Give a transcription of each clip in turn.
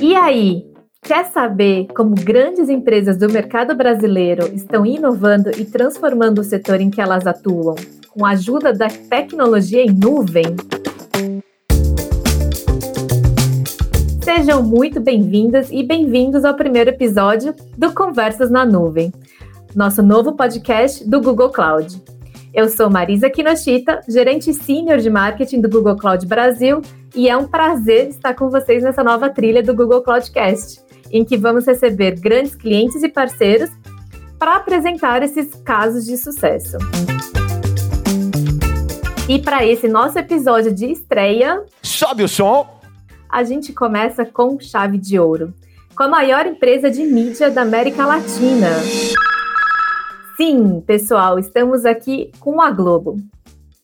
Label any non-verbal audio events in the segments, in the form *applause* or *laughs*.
E aí, quer saber como grandes empresas do mercado brasileiro estão inovando e transformando o setor em que elas atuam com a ajuda da tecnologia em nuvem? Sejam muito bem-vindas e bem-vindos ao primeiro episódio do Conversas na Nuvem, nosso novo podcast do Google Cloud. Eu sou Marisa Kinoshita, gerente sênior de marketing do Google Cloud Brasil, e é um prazer estar com vocês nessa nova trilha do Google Cloudcast, em que vamos receber grandes clientes e parceiros para apresentar esses casos de sucesso. E para esse nosso episódio de estreia, sobe o som. A gente começa com chave de ouro, com a maior empresa de mídia da América Latina. Sim, pessoal, estamos aqui com a Globo,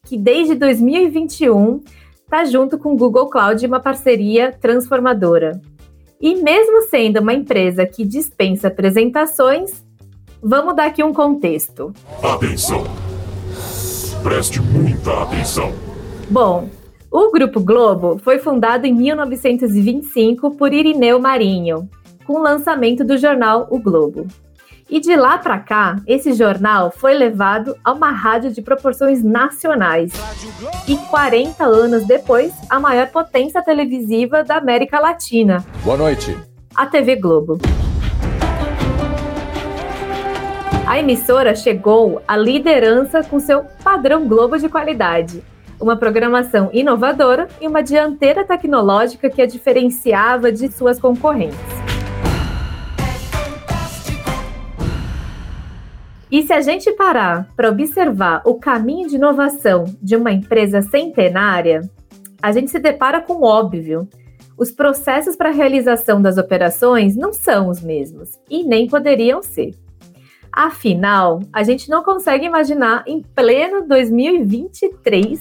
que desde 2021 está junto com o Google Cloud uma parceria transformadora. E mesmo sendo uma empresa que dispensa apresentações, vamos dar aqui um contexto. Atenção! Preste muita atenção. Bom, o Grupo Globo foi fundado em 1925 por Irineu Marinho, com o lançamento do jornal O Globo. E de lá para cá, esse jornal foi levado a uma rádio de proporções nacionais. E 40 anos depois, a maior potência televisiva da América Latina. Boa noite. A TV Globo. A emissora chegou à liderança com seu padrão Globo de qualidade, uma programação inovadora e uma dianteira tecnológica que a diferenciava de suas concorrentes. E se a gente parar para observar o caminho de inovação de uma empresa centenária, a gente se depara com o óbvio. Os processos para a realização das operações não são os mesmos e nem poderiam ser. Afinal, a gente não consegue imaginar em pleno 2023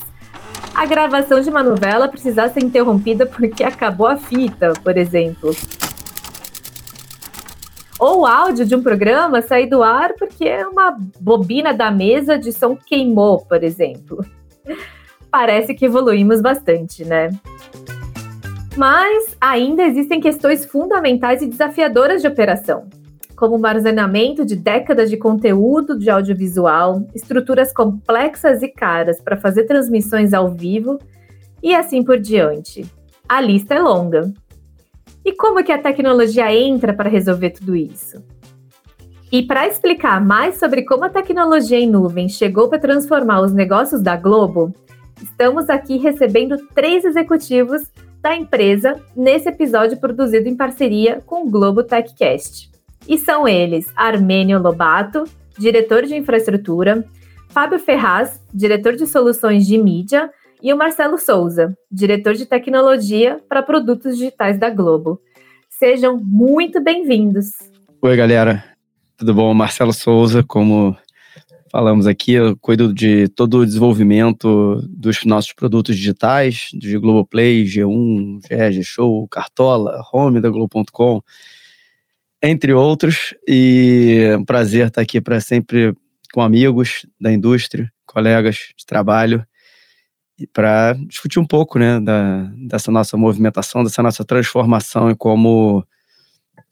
a gravação de uma novela precisar ser interrompida porque acabou a fita, por exemplo ou o áudio de um programa sair do ar porque uma bobina da mesa de som queimou, por exemplo. Parece que evoluímos bastante, né? Mas ainda existem questões fundamentais e desafiadoras de operação, como o armazenamento de décadas de conteúdo de audiovisual, estruturas complexas e caras para fazer transmissões ao vivo e assim por diante. A lista é longa. E como que a tecnologia entra para resolver tudo isso? E para explicar mais sobre como a tecnologia em nuvem chegou para transformar os negócios da Globo, estamos aqui recebendo três executivos da empresa nesse episódio produzido em parceria com o Globo TechCast. E são eles Armênio Lobato, diretor de infraestrutura, Fábio Ferraz, diretor de soluções de mídia, e o Marcelo Souza, diretor de tecnologia para produtos digitais da Globo. Sejam muito bem-vindos. Oi, galera. Tudo bom? Marcelo Souza, como falamos aqui, eu cuido de todo o desenvolvimento dos nossos produtos digitais, de Globoplay, G1, GE, Show, Cartola, Home da Globo.com, entre outros. E é um prazer estar aqui para sempre com amigos da indústria, colegas de trabalho para discutir um pouco né, da, dessa nossa movimentação, dessa nossa transformação e como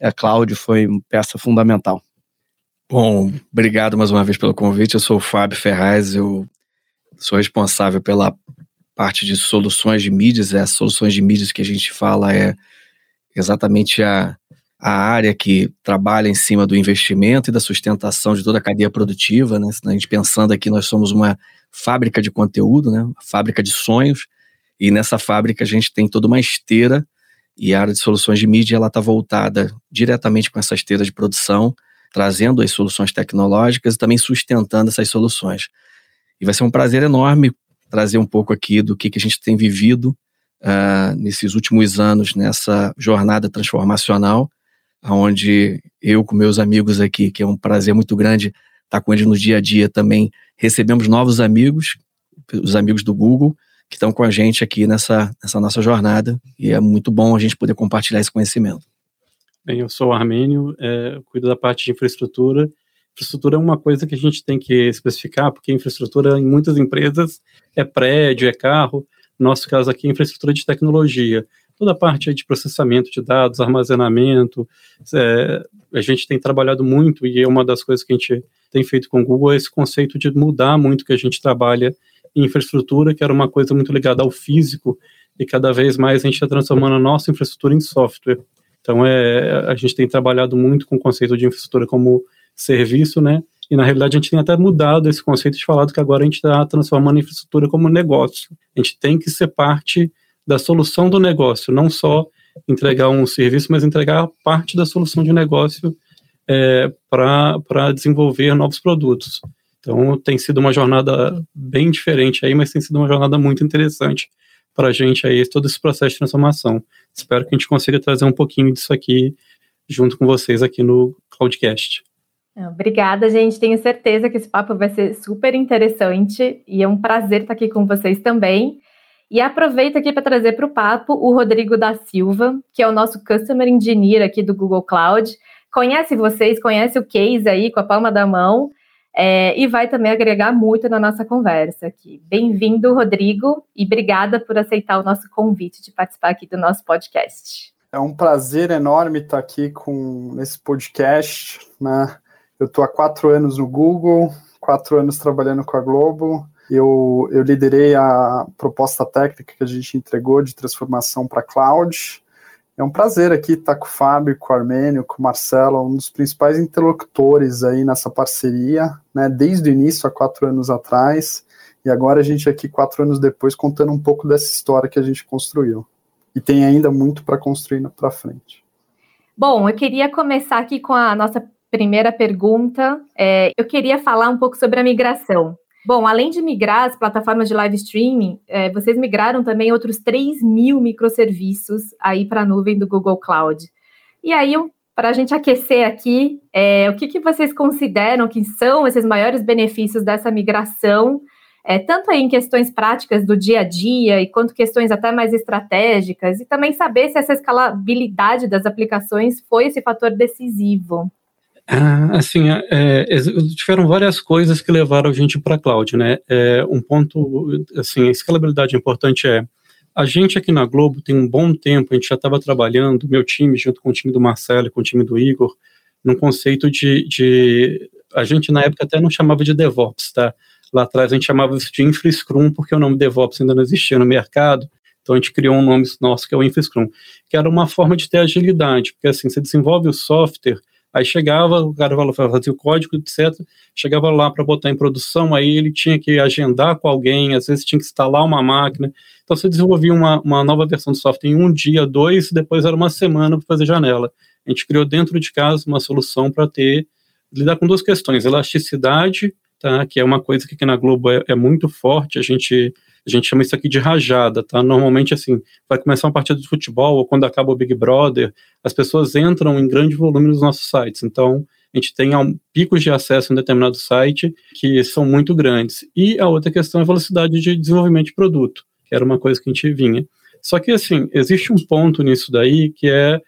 a Cláudio foi peça fundamental. Bom, obrigado mais uma vez pelo convite. Eu sou o Fábio Ferraz, eu sou responsável pela parte de soluções de mídias. As soluções de mídias que a gente fala é exatamente a, a área que trabalha em cima do investimento e da sustentação de toda a cadeia produtiva. Né? A gente pensando aqui, nós somos uma fábrica de conteúdo, né? fábrica de sonhos, e nessa fábrica a gente tem toda uma esteira e a área de soluções de mídia ela está voltada diretamente com essa esteira de produção, trazendo as soluções tecnológicas e também sustentando essas soluções. E vai ser um prazer enorme trazer um pouco aqui do que, que a gente tem vivido uh, nesses últimos anos nessa jornada transformacional, onde eu com meus amigos aqui, que é um prazer muito grande estar tá com eles no dia a dia também. Recebemos novos amigos, os amigos do Google, que estão com a gente aqui nessa, nessa nossa jornada, e é muito bom a gente poder compartilhar esse conhecimento. Bem, eu sou o Armênio, é, cuido da parte de infraestrutura. Infraestrutura é uma coisa que a gente tem que especificar, porque infraestrutura em muitas empresas é prédio, é carro. No nosso caso aqui é infraestrutura de tecnologia. toda a parte de processamento de dados, armazenamento. É, a gente tem trabalhado muito, e é uma das coisas que a gente tem feito com o Google, é esse conceito de mudar muito que a gente trabalha em infraestrutura, que era uma coisa muito ligada ao físico, e cada vez mais a gente está transformando a nossa infraestrutura em software. Então, é, a gente tem trabalhado muito com o conceito de infraestrutura como serviço, né? E na realidade a gente tem até mudado esse conceito de falado que agora a gente está transformando a infraestrutura como negócio. A gente tem que ser parte da solução do negócio, não só entregar um serviço, mas entregar parte da solução de negócio é, para desenvolver novos produtos. Então tem sido uma jornada bem diferente aí, mas tem sido uma jornada muito interessante para a gente aí, todo esse processo de transformação. Espero que a gente consiga trazer um pouquinho disso aqui junto com vocês aqui no Cloudcast. Obrigada, gente. Tenho certeza que esse papo vai ser super interessante e é um prazer estar aqui com vocês também. E aproveito aqui para trazer para o papo o Rodrigo da Silva, que é o nosso Customer Engineer aqui do Google Cloud. Conhece vocês, conhece o case aí com a palma da mão é, e vai também agregar muito na nossa conversa aqui. Bem-vindo, Rodrigo, e obrigada por aceitar o nosso convite de participar aqui do nosso podcast. É um prazer enorme estar aqui com nesse podcast, né? Eu estou há quatro anos no Google, quatro anos trabalhando com a Globo. Eu, eu liderei a proposta técnica que a gente entregou de transformação para cloud. É um prazer aqui estar com o Fábio, com o Armênio, com o Marcelo, um dos principais interlocutores aí nessa parceria, né, desde o início, há quatro anos atrás, e agora a gente aqui, quatro anos depois, contando um pouco dessa história que a gente construiu. E tem ainda muito para construir para frente. Bom, eu queria começar aqui com a nossa primeira pergunta. É, eu queria falar um pouco sobre a migração. Bom, além de migrar as plataformas de live streaming, é, vocês migraram também outros 3 mil microserviços aí para a nuvem do Google Cloud. E aí, para a gente aquecer aqui, é, o que, que vocês consideram que são esses maiores benefícios dessa migração, é, tanto em questões práticas do dia a dia, e quanto questões até mais estratégicas, e também saber se essa escalabilidade das aplicações foi esse fator decisivo. Ah, assim, é, é, tiveram várias coisas que levaram a gente para a cloud, né? É, um ponto, assim, a escalabilidade importante é a gente aqui na Globo tem um bom tempo, a gente já estava trabalhando, meu time, junto com o time do Marcelo com o time do Igor, num conceito de, de, A gente na época até não chamava de DevOps, tá? Lá atrás a gente chamava isso de InfraScrum, porque o nome DevOps ainda não existia no mercado, então a gente criou um nome nosso que é o InfraScrum, que era uma forma de ter agilidade, porque assim, você desenvolve o software Aí chegava, o cara fazia o código, etc. Chegava lá para botar em produção, aí ele tinha que agendar com alguém, às vezes tinha que instalar uma máquina. Então você desenvolvia uma, uma nova versão do software em um dia, dois, e depois era uma semana para fazer janela. A gente criou dentro de casa uma solução para ter lidar com duas questões: elasticidade, tá, que é uma coisa que aqui na Globo é, é muito forte. A gente a gente chama isso aqui de rajada, tá? Normalmente, assim, vai começar uma partida de futebol ou quando acaba o Big Brother, as pessoas entram em grande volume nos nossos sites. Então, a gente tem picos de acesso em determinado site que são muito grandes. E a outra questão é a velocidade de desenvolvimento de produto, que era uma coisa que a gente vinha. Só que, assim, existe um ponto nisso daí que é,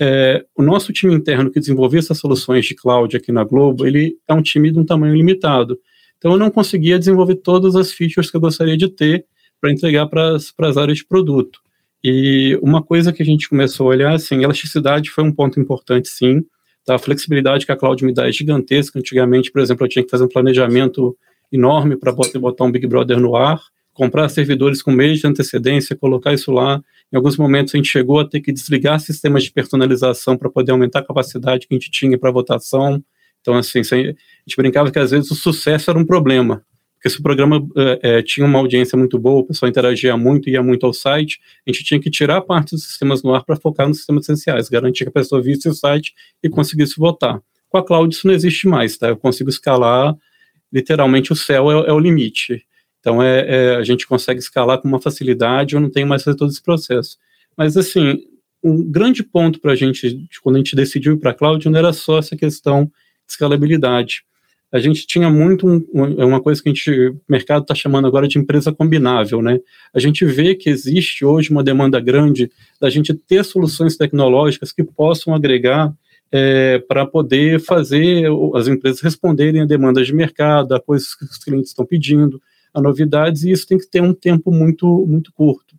é, o nosso time interno que desenvolvia essas soluções de cloud aqui na Globo, ele é um time de um tamanho limitado. Então eu não conseguia desenvolver todas as features que eu gostaria de ter para entregar para as áreas de produto. E uma coisa que a gente começou a olhar, assim, elasticidade foi um ponto importante, sim. Tá? A flexibilidade que a cloud me dá é gigantesca. Antigamente, por exemplo, eu tinha que fazer um planejamento enorme para botar um Big Brother no ar, comprar servidores com mês de antecedência, colocar isso lá. Em alguns momentos a gente chegou a ter que desligar sistemas de personalização para poder aumentar a capacidade que a gente tinha para votação. Então, assim, a gente brincava que às vezes o sucesso era um problema, porque se o programa é, tinha uma audiência muito boa, o pessoal interagia muito, ia muito ao site, a gente tinha que tirar parte dos sistemas no ar para focar nos sistemas essenciais, garantir que a pessoa visse o site e conseguisse votar. Com a cloud isso não existe mais, tá? Eu consigo escalar, literalmente o céu é, é o limite. Então, é, é, a gente consegue escalar com uma facilidade, eu não tenho mais todo esse processo. Mas, assim, um grande ponto para a gente, quando a gente decidiu ir para a cloud, não era só essa questão escalabilidade. A gente tinha muito um, é uma coisa que a gente, o mercado está chamando agora de empresa combinável, né? A gente vê que existe hoje uma demanda grande da gente ter soluções tecnológicas que possam agregar é, para poder fazer as empresas responderem a demandas de mercado, a coisas que os clientes estão pedindo, a novidades, e isso tem que ter um tempo muito, muito curto.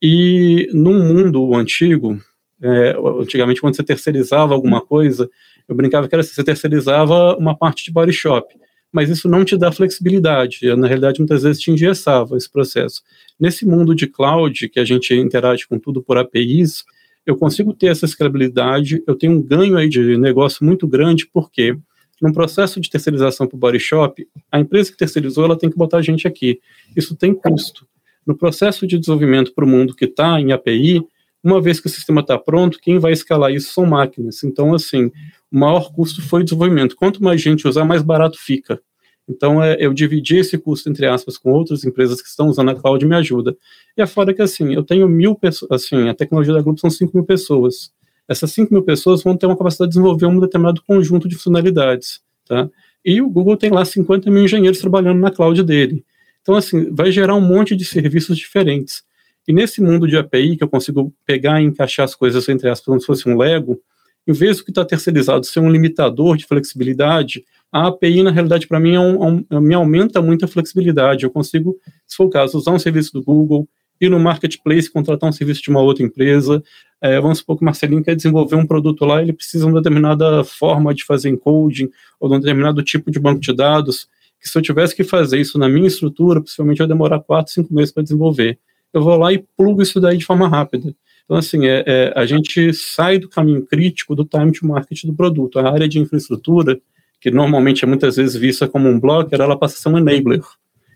E num mundo antigo, é, antigamente quando você terceirizava alguma coisa, eu brincava que era assim, você terceirizava uma parte de body shop, mas isso não te dá flexibilidade, na realidade muitas vezes te engessava esse processo. Nesse mundo de cloud, que a gente interage com tudo por APIs, eu consigo ter essa escalabilidade, eu tenho um ganho aí de negócio muito grande, porque num processo de terceirização para o body shop, a empresa que terceirizou ela tem que botar a gente aqui. Isso tem custo. No processo de desenvolvimento para o mundo que está em API, uma vez que o sistema está pronto, quem vai escalar isso são máquinas. Então, assim, o maior custo foi o desenvolvimento. Quanto mais gente usar, mais barato fica. Então, é, eu dividi esse custo, entre aspas, com outras empresas que estão usando a cloud me ajuda. E é fora que, assim, eu tenho mil pessoas, assim, a tecnologia da Grupo são 5 mil pessoas. Essas 5 mil pessoas vão ter uma capacidade de desenvolver um determinado conjunto de funcionalidades, tá? E o Google tem lá 50 mil engenheiros trabalhando na cloud dele. Então, assim, vai gerar um monte de serviços diferentes. E nesse mundo de API, que eu consigo pegar e encaixar as coisas, entre aspas, como se fosse um Lego, em vez do que está terceirizado ser um limitador de flexibilidade, a API, na realidade, para mim, é um, é um, me aumenta muito a flexibilidade. Eu consigo, se for o caso, usar um serviço do Google, ir no marketplace, contratar um serviço de uma outra empresa. É, vamos supor que o Marcelinho quer desenvolver um produto lá, ele precisa de uma determinada forma de fazer encoding, ou de um determinado tipo de banco de dados que se eu tivesse que fazer isso na minha estrutura, possivelmente ia demorar 4, 5 meses para desenvolver. Eu vou lá e plugo isso daí de forma rápida. Então, assim, é, é, a gente sai do caminho crítico do time to market do produto. A área de infraestrutura, que normalmente é muitas vezes vista como um blocker, ela passa a ser um enabler.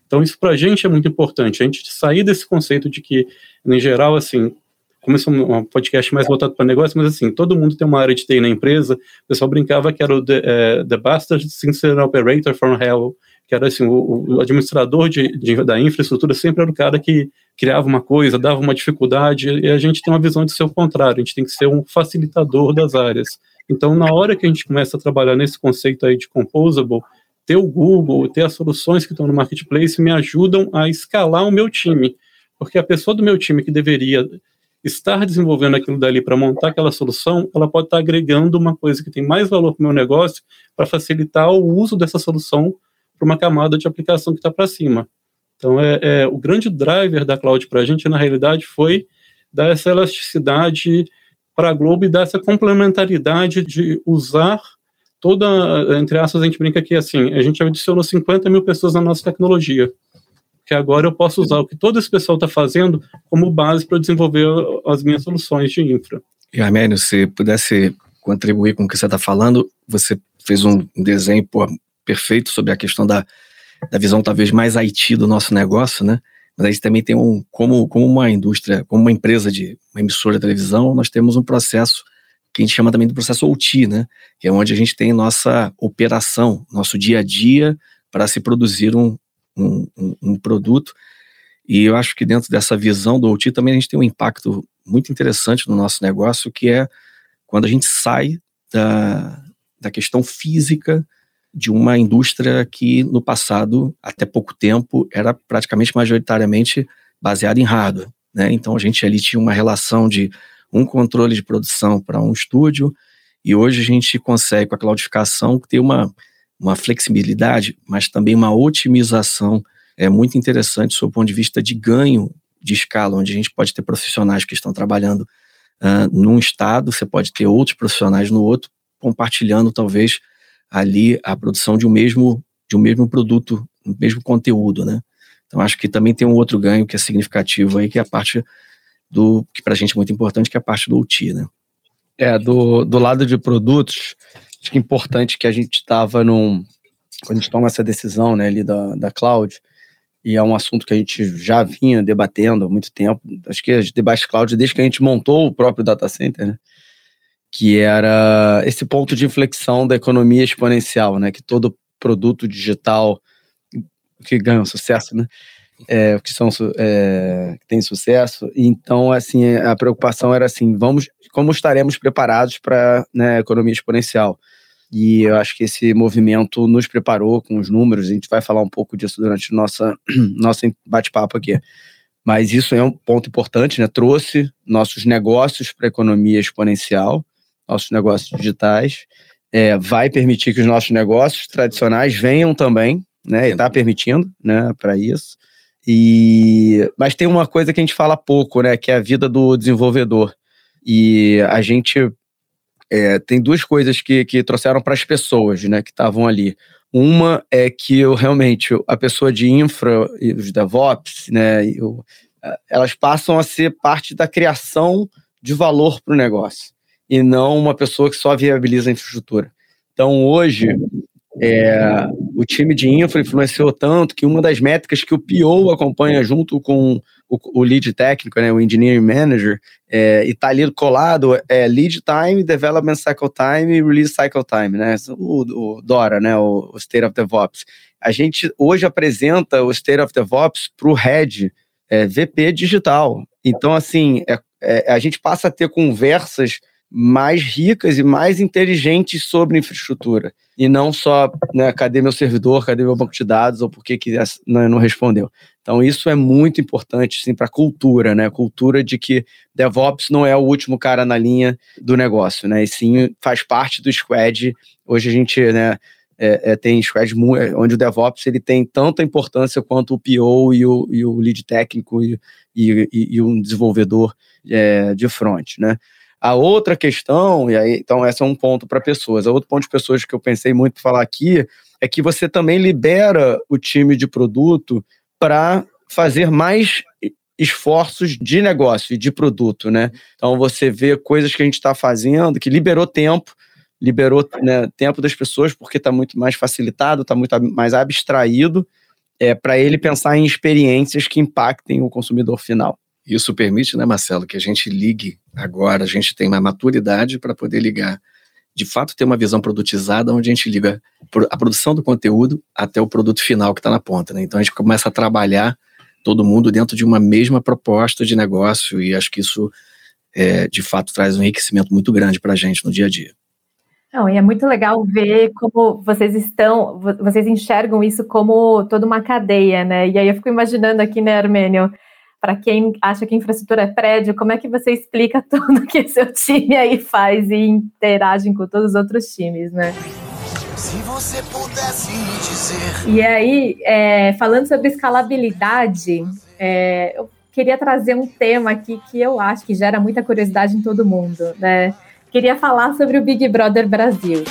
Então, isso para a gente é muito importante. A gente sair desse conceito de que, em geral, assim, como esse é um podcast mais voltado para negócio, mas assim, todo mundo tem uma área de TI na empresa, o pessoal brincava que era o The, uh, the Bastard Sincere Operator from Hell, que era assim, o, o administrador de, de, da infraestrutura sempre era o cara que criava uma coisa, dava uma dificuldade, e a gente tem uma visão de ser o contrário, a gente tem que ser um facilitador das áreas. Então, na hora que a gente começa a trabalhar nesse conceito aí de composable, ter o Google, ter as soluções que estão no marketplace me ajudam a escalar o meu time, porque a pessoa do meu time que deveria estar desenvolvendo aquilo dali para montar aquela solução, ela pode estar agregando uma coisa que tem mais valor para o meu negócio para facilitar o uso dessa solução para uma camada de aplicação que está para cima. Então, é, é, o grande driver da cloud para a gente, na realidade, foi dar essa elasticidade para a Globo e dar essa complementaridade de usar toda, entre aspas, a gente brinca aqui assim, a gente adicionou 50 mil pessoas na nossa tecnologia, que agora eu posso usar o que todo esse pessoal está fazendo como base para desenvolver as minhas soluções de infra. E Armênio, se pudesse contribuir com o que você está falando, você fez um desenho pô, perfeito sobre a questão da, da visão talvez mais IT do nosso negócio, né? Mas aí também tem um, como, como uma indústria, como uma empresa de uma emissora de televisão, nós temos um processo que a gente chama também do processo OT, né? Que é onde a gente tem nossa operação, nosso dia a dia para se produzir um, um, um, produto. E eu acho que dentro dessa visão do OT também a gente tem um impacto muito interessante no nosso negócio, que é quando a gente sai da, da questão física de uma indústria que no passado, até pouco tempo, era praticamente majoritariamente baseada em hardware. Né? Então a gente ali tinha uma relação de um controle de produção para um estúdio, e hoje a gente consegue, com a cloudificação, ter uma, uma flexibilidade, mas também uma otimização é muito interessante sob o ponto de vista de ganho de escala, onde a gente pode ter profissionais que estão trabalhando uh, num estado, você pode ter outros profissionais no outro, compartilhando talvez ali a produção de um mesmo de um mesmo produto, um mesmo conteúdo, né? Então acho que também tem um outro ganho que é significativo aí, que é a parte do que para a gente é muito importante, que é a parte do OT, né? É, do, do lado de produtos, acho que é importante que a gente estava num. Quando a gente toma essa decisão né, ali da, da cloud, e é um assunto que a gente já vinha debatendo há muito tempo, acho que as debates cloud, desde que a gente montou o próprio data center, né? Que era esse ponto de inflexão da economia exponencial, né? Que todo produto digital que ganha sucesso, né? É, que são é, que tem sucesso. Então, assim, a preocupação era assim: vamos, como estaremos preparados para né, a economia exponencial? E eu acho que esse movimento nos preparou com os números. A gente vai falar um pouco disso durante nossa *clears throat* nosso bate-papo aqui. Mas isso é um ponto importante, né? Trouxe nossos negócios para a economia exponencial nossos negócios digitais, é, vai permitir que os nossos negócios tradicionais venham também, né? Está permitindo, né? Para isso. E, mas tem uma coisa que a gente fala pouco, né, que é a vida do desenvolvedor. E a gente é, tem duas coisas que, que trouxeram para as pessoas, né, que estavam ali. Uma é que eu realmente a pessoa de infra e os DevOps, né, eu, elas passam a ser parte da criação de valor para o negócio e não uma pessoa que só viabiliza a infraestrutura. Então hoje é, o time de infra influenciou tanto que uma das métricas que o PO acompanha junto com o, o lead técnico, né, o engineering manager, é, e está ali colado é lead time, development cycle time e release cycle time, né? O, o DORA, né? O, o, State of DevOps. A gente hoje apresenta o State of DevOps para o head é, VP digital. Então, assim, é, é, a gente passa a ter conversas mais ricas e mais inteligentes sobre infraestrutura. E não só, né, cadê meu servidor, cadê meu banco de dados, ou por que, que não, não respondeu. Então, isso é muito importante, sim, para a cultura, né? Cultura de que DevOps não é o último cara na linha do negócio, né? E sim faz parte do squad. Hoje a gente, né, é, é, tem squads onde o DevOps ele tem tanta importância quanto o PO e o, e o lead técnico e, e, e um desenvolvedor é, de front, né? A outra questão, e aí, então, esse é um ponto para pessoas. A outro ponto de pessoas que eu pensei muito falar aqui é que você também libera o time de produto para fazer mais esforços de negócio e de produto, né? Então você vê coisas que a gente está fazendo que liberou tempo, liberou né, tempo das pessoas porque está muito mais facilitado, está muito mais abstraído é, para ele pensar em experiências que impactem o consumidor final. Isso permite, né, Marcelo, que a gente ligue agora, a gente tem uma maturidade para poder ligar de fato ter uma visão produtizada onde a gente liga a produção do conteúdo até o produto final que está na ponta. Né? Então a gente começa a trabalhar todo mundo dentro de uma mesma proposta de negócio e acho que isso é, de fato traz um enriquecimento muito grande para a gente no dia a dia. Não, e é muito legal ver como vocês estão, vocês enxergam isso como toda uma cadeia, né? E aí eu fico imaginando aqui, né, Armênio, para quem acha que infraestrutura é prédio, como é que você explica *laughs* tudo que seu time aí faz e interagem com todos os outros times, né? Se você pudesse me dizer. E aí, é, falando sobre escalabilidade, é, eu queria trazer um tema aqui que eu acho que gera muita curiosidade em todo mundo, né? Queria falar sobre o Big Brother Brasil.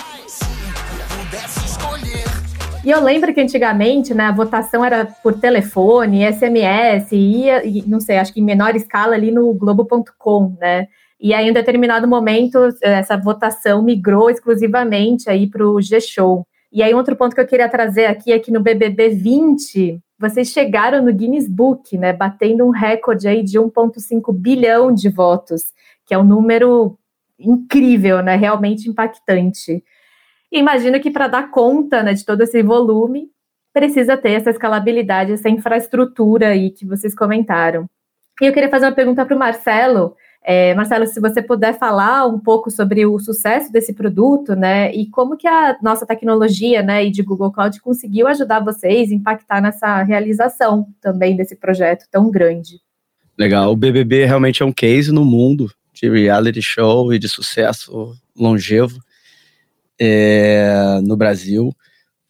E eu lembro que antigamente, né, a votação era por telefone, SMS, ia, não sei, acho que em menor escala ali no Globo.com, né? E aí, em determinado momento, essa votação migrou exclusivamente aí para o G-Show. E aí, outro ponto que eu queria trazer aqui é que no BBB 20, vocês chegaram no Guinness Book, né, batendo um recorde aí de 1,5 bilhão de votos, que é um número incrível, né, realmente impactante. Imagino que para dar conta né, de todo esse volume, precisa ter essa escalabilidade, essa infraestrutura aí que vocês comentaram. E eu queria fazer uma pergunta para o Marcelo. É, Marcelo, se você puder falar um pouco sobre o sucesso desse produto, né, e como que a nossa tecnologia, né, e de Google Cloud conseguiu ajudar vocês impactar nessa realização também desse projeto tão grande. Legal, o BBB realmente é um case no mundo de reality show e de sucesso longevo é, no Brasil,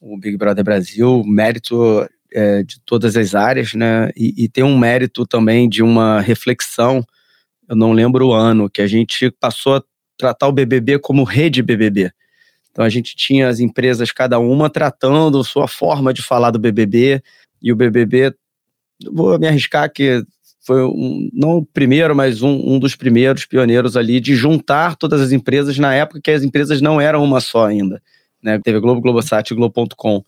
o Big Brother Brasil, mérito é, de todas as áreas, né? E, e, tem um mérito também de uma reflexão, eu não lembro o ano, que a gente passou a tratar o BBB como rede BBB. Então a gente tinha as empresas, cada uma tratando sua forma de falar do BBB, e o BBB, vou me arriscar que foi um, não o primeiro, mas um, um dos primeiros pioneiros ali de juntar todas as empresas na época que as empresas não eram uma só ainda. Né? Teve Globo, Globosat e Globo.com.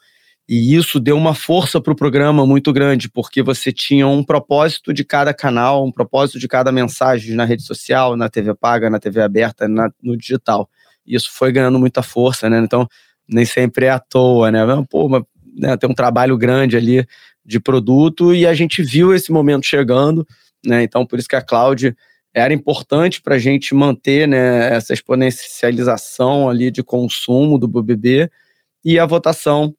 E isso deu uma força para o programa muito grande, porque você tinha um propósito de cada canal, um propósito de cada mensagem na rede social, na TV paga, na TV aberta, na, no digital. E isso foi ganhando muita força, né? Então, nem sempre é à toa, né? Pô, mas, né, tem um trabalho grande ali de produto e a gente viu esse momento chegando, né? Então, por isso que a cloud era importante para a gente manter né, essa exponencialização ali de consumo do BBB e a votação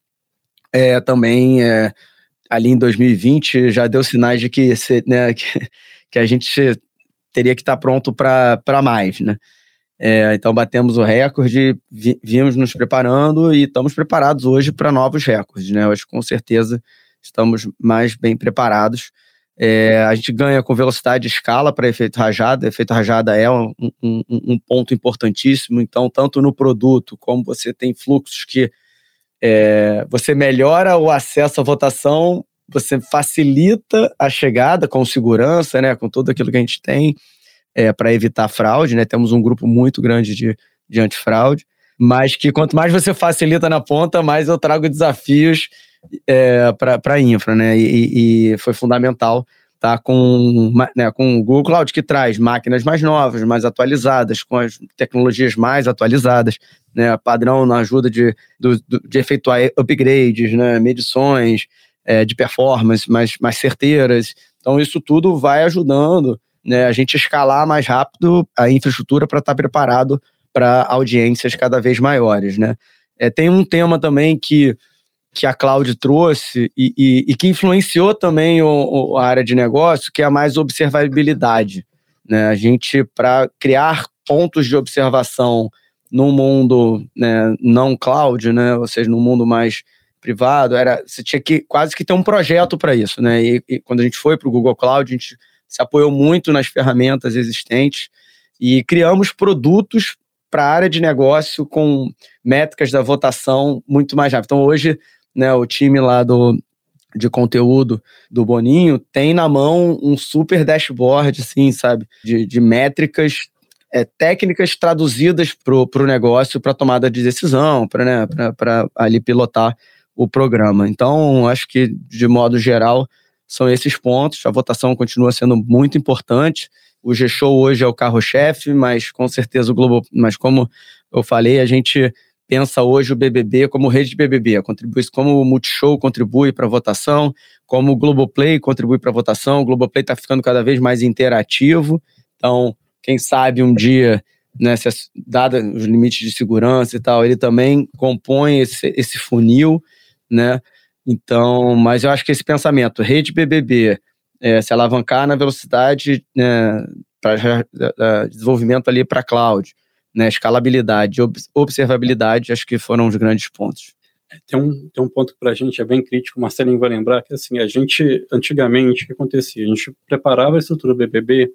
é, também é, ali em 2020 já deu sinais de que, né, *laughs* que, que a gente teria que estar tá pronto para mais, né? É, então batemos o recorde, vi, vimos nos preparando e estamos preparados hoje para novos recordes, né? Hoje com certeza estamos mais bem preparados. É, a gente ganha com velocidade de escala para efeito rajada. Efeito rajada é um, um, um, ponto importantíssimo. Então, tanto no produto como você tem fluxos que é, você melhora o acesso à votação, você facilita a chegada com segurança, né, com tudo aquilo que a gente tem é, para evitar fraude. Né? Temos um grupo muito grande de, de antifraude, mas que quanto mais você facilita na ponta, mais eu trago desafios é, para a infra, né? E, e, foi fundamental tá com, né, com o Google Cloud que traz máquinas mais novas, mais atualizadas, com as tecnologias mais atualizadas, né, padrão na ajuda de, do, de efetuar upgrades, né, medições é, de performance mais, mais certeiras. Então isso tudo vai ajudando né, a gente escalar mais rápido a infraestrutura para estar tá preparado para audiências cada vez maiores, né. É, tem um tema também que que a cloud trouxe e, e, e que influenciou também o, o, a área de negócio, que é a mais observabilidade. Né? A gente, para criar pontos de observação no mundo né, não cloud, né, ou seja, no mundo mais privado, era você tinha que quase que ter um projeto para isso. Né? E, e quando a gente foi para o Google Cloud, a gente se apoiou muito nas ferramentas existentes e criamos produtos para a área de negócio com métricas da votação muito mais rápido. Então, hoje, né, o time lá do, de conteúdo do Boninho tem na mão um super dashboard, assim, sabe? De, de métricas é, técnicas traduzidas para o negócio para tomada de decisão, para né, ali pilotar o programa. Então, acho que, de modo geral, são esses pontos. A votação continua sendo muito importante. O G-Show hoje é o carro-chefe, mas com certeza o Globo. Mas como eu falei, a gente pensa hoje o BBB como rede de BBB, contribui como o Multishow contribui para a votação, como o Globoplay contribui para a votação, o Globoplay está ficando cada vez mais interativo, então, quem sabe um dia, né, se, os limites de segurança e tal, ele também compõe esse, esse funil, né, então, mas eu acho que esse pensamento, rede BBB, é, se alavancar na velocidade né, para desenvolvimento ali para cloud, né, escalabilidade, observabilidade, acho que foram os grandes pontos. Tem um, tem um ponto que para a gente é bem crítico, o Marcelinho vai lembrar, que assim, a gente, antigamente, o que acontecia? A gente preparava a estrutura BBB,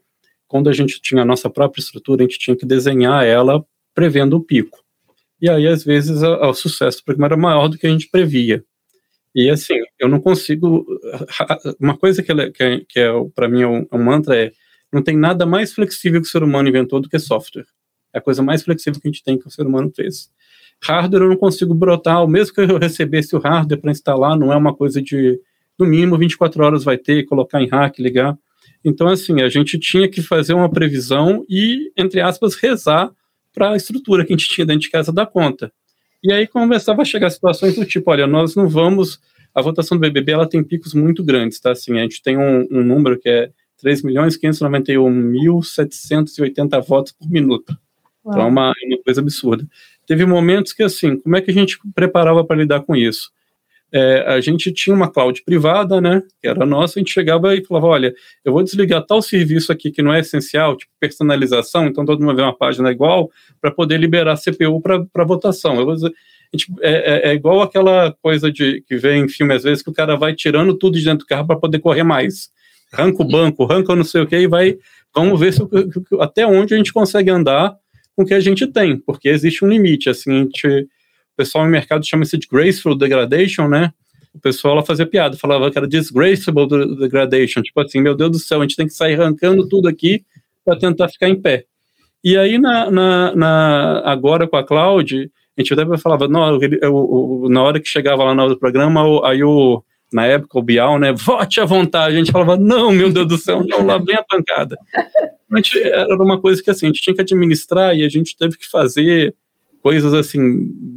quando a gente tinha a nossa própria estrutura, a gente tinha que desenhar ela prevendo o pico. E aí, às vezes, o sucesso do programa era maior do que a gente previa. E assim, eu não consigo. Uma coisa que, é, que é, que é para mim é um, é um mantra é: não tem nada mais flexível que o ser humano inventou do que software. É a coisa mais flexível que a gente tem que o ser humano fez. Hardware eu não consigo brotar, mesmo que eu recebesse o hardware para instalar, não é uma coisa de, no mínimo, 24 horas vai ter, colocar em rack, ligar. Então, assim, a gente tinha que fazer uma previsão e, entre aspas, rezar para a estrutura que a gente tinha dentro de casa dar conta. E aí começava a chegar situações do tipo, olha, nós não vamos... A votação do BBB, ela tem picos muito grandes, tá? Assim, a gente tem um, um número que é 3.591.780 votos por minuto. Então é uma, é uma coisa absurda. Teve momentos que, assim, como é que a gente preparava para lidar com isso? É, a gente tinha uma cloud privada, né, que era nossa, a gente chegava e falava, olha, eu vou desligar tal serviço aqui que não é essencial, tipo personalização, então todo mundo vê uma página igual, para poder liberar CPU para votação. Eu, a gente, é, é, é, igual aquela coisa de que vem em filme às vezes, que o cara vai tirando tudo de dentro do carro para poder correr mais. Arranca o banco, arranca não sei o que, e vai, vamos ver se, até onde a gente consegue andar com o que a gente tem, porque existe um limite, assim, gente, o pessoal no mercado chama isso de graceful degradation, né, o pessoal lá fazia piada, falava que era disgraceful degradation, tipo assim, meu Deus do céu, a gente tem que sair arrancando tudo aqui para tentar ficar em pé. E aí, na, na, na, agora com a cloud, a gente até falava, não, eu, na hora que chegava lá do programa, aí o, na época, o Bial, né, *laughs* vote à vontade, a gente falava, não, meu Deus do céu, não, lá vem a pancada *laughs* gente, era uma coisa que assim, a gente tinha que administrar e a gente teve que fazer coisas assim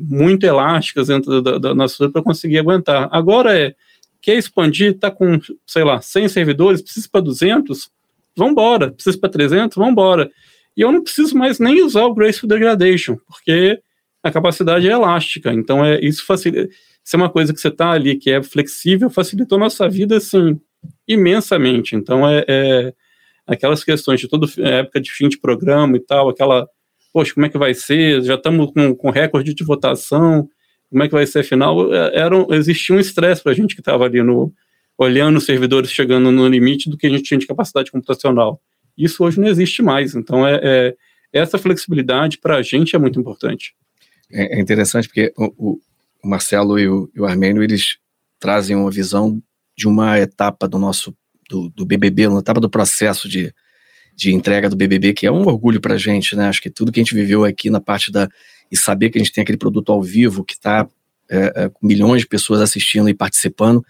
muito elásticas dentro da, da nossa para conseguir aguentar. Agora é quer expandir, está com, sei lá, 100 servidores, precisa para 200, vamos embora, precisa para 300, vamos embora. E eu não preciso mais nem usar o Graceful Degradation, porque a capacidade é elástica. Então é isso facilita. Isso é uma coisa que você está ali que é flexível, facilitou nossa vida assim imensamente. Então é, é aquelas questões de toda época de fim de programa e tal, aquela, poxa, como é que vai ser? Já estamos com, com recorde de votação. como é que vai ser a final, é, era, existia um estresse para a gente que estava ali no, olhando os servidores chegando no limite do que a gente tinha de capacidade computacional. Isso hoje não existe mais. Então, é, é essa flexibilidade para a gente é muito importante. É, é interessante porque o Marcelo e o, e o Armênio, eles trazem uma visão de uma etapa do nosso, do, do BBB, uma etapa do processo de, de entrega do BBB, que é um orgulho para a gente, né? Acho que tudo que a gente viveu aqui na parte da. e saber que a gente tem aquele produto ao vivo, que está é, é, milhões de pessoas assistindo e participando.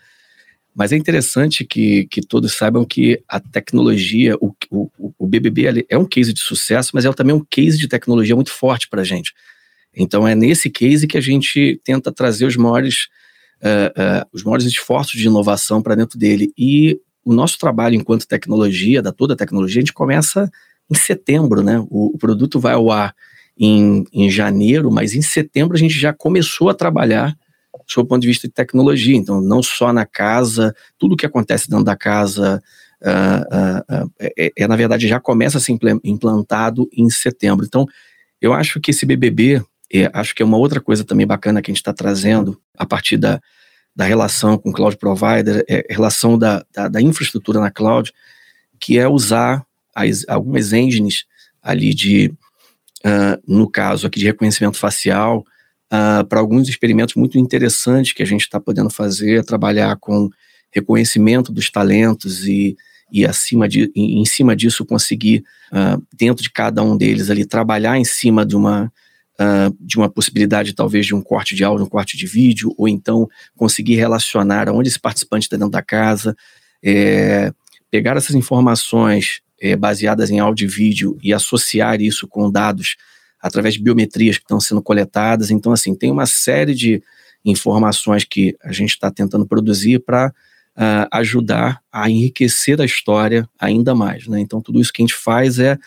Mas é interessante que, que todos saibam que a tecnologia, o, o, o BBB é um case de sucesso, mas é também um case de tecnologia muito forte para a gente. Então é nesse case que a gente tenta trazer os maiores, uh, uh, os maiores esforços de inovação para dentro dele. E o nosso trabalho enquanto tecnologia, da toda a tecnologia, a gente começa em setembro, né? O, o produto vai ao ar em, em janeiro, mas em setembro a gente já começou a trabalhar sob o ponto de vista de tecnologia. Então, não só na casa, tudo que acontece dentro da casa uh, uh, uh, é, é, na verdade, já começa a ser implantado em setembro. Então, eu acho que esse BBB, é, acho que é uma outra coisa também bacana que a gente está trazendo a partir da, da relação com o cloud provider, é relação da, da, da, infraestrutura na cloud, que é usar as, algumas engines ali de, no caso aqui de reconhecimento facial, uh, para alguns experimentos muito interessantes que a gente está podendo fazer, trabalhar com reconhecimento dos talentos e, e acima de, em cima disso conseguir, uh, dentro de cada um deles ali, trabalhar em cima de uma, uh, de uma possibilidade talvez de um corte de áudio, um corte de vídeo, ou então conseguir relacionar aonde esse participante está dentro da casa, é, pegar essas informações é, baseadas em áudio e vídeo e associar isso com dados através de biometrias que estão sendo coletadas. Então, assim, tem uma série de informações que a gente está tentando produzir para uh, ajudar a enriquecer a história ainda mais. Né? Então, tudo isso que a gente faz é,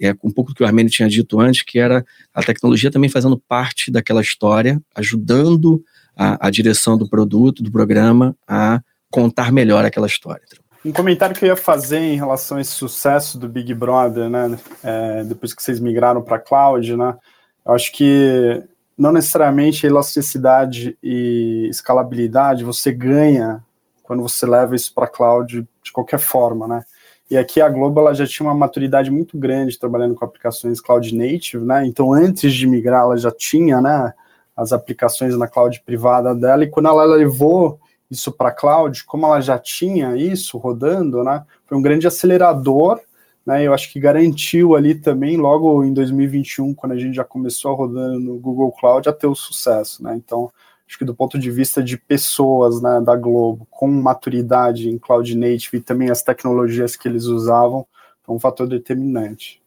é um pouco do que o Armênio tinha dito antes, que era a tecnologia também fazendo parte daquela história, ajudando a, a direção do produto, do programa, a contar melhor aquela história. Um comentário que eu ia fazer em relação a esse sucesso do Big Brother, né? É, depois que vocês migraram para a cloud, né? Eu acho que não necessariamente elasticidade e escalabilidade você ganha quando você leva isso para cloud de qualquer forma, né? E aqui a Globo ela já tinha uma maturidade muito grande trabalhando com aplicações cloud native, né? Então antes de migrar ela já tinha, né, as aplicações na cloud privada dela. E quando ela levou isso para cloud, como ela já tinha isso rodando, né, foi um grande acelerador, né, eu acho que garantiu ali também, logo em 2021, quando a gente já começou rodando no Google Cloud, a ter o sucesso, né, então, acho que do ponto de vista de pessoas, né, da Globo, com maturidade em Cloud Native e também as tecnologias que eles usavam, foi um fator determinante.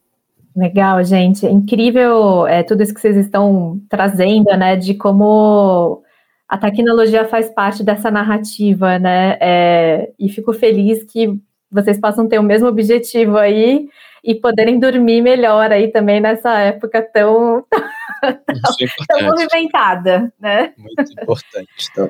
Legal, gente. É incrível é, tudo isso que vocês estão trazendo, né? De como a tecnologia faz parte dessa narrativa, né? É, e fico feliz que vocês possam ter o mesmo objetivo aí e poderem dormir melhor aí também nessa época tão, tão, movimentada, né? Muito importante. Então.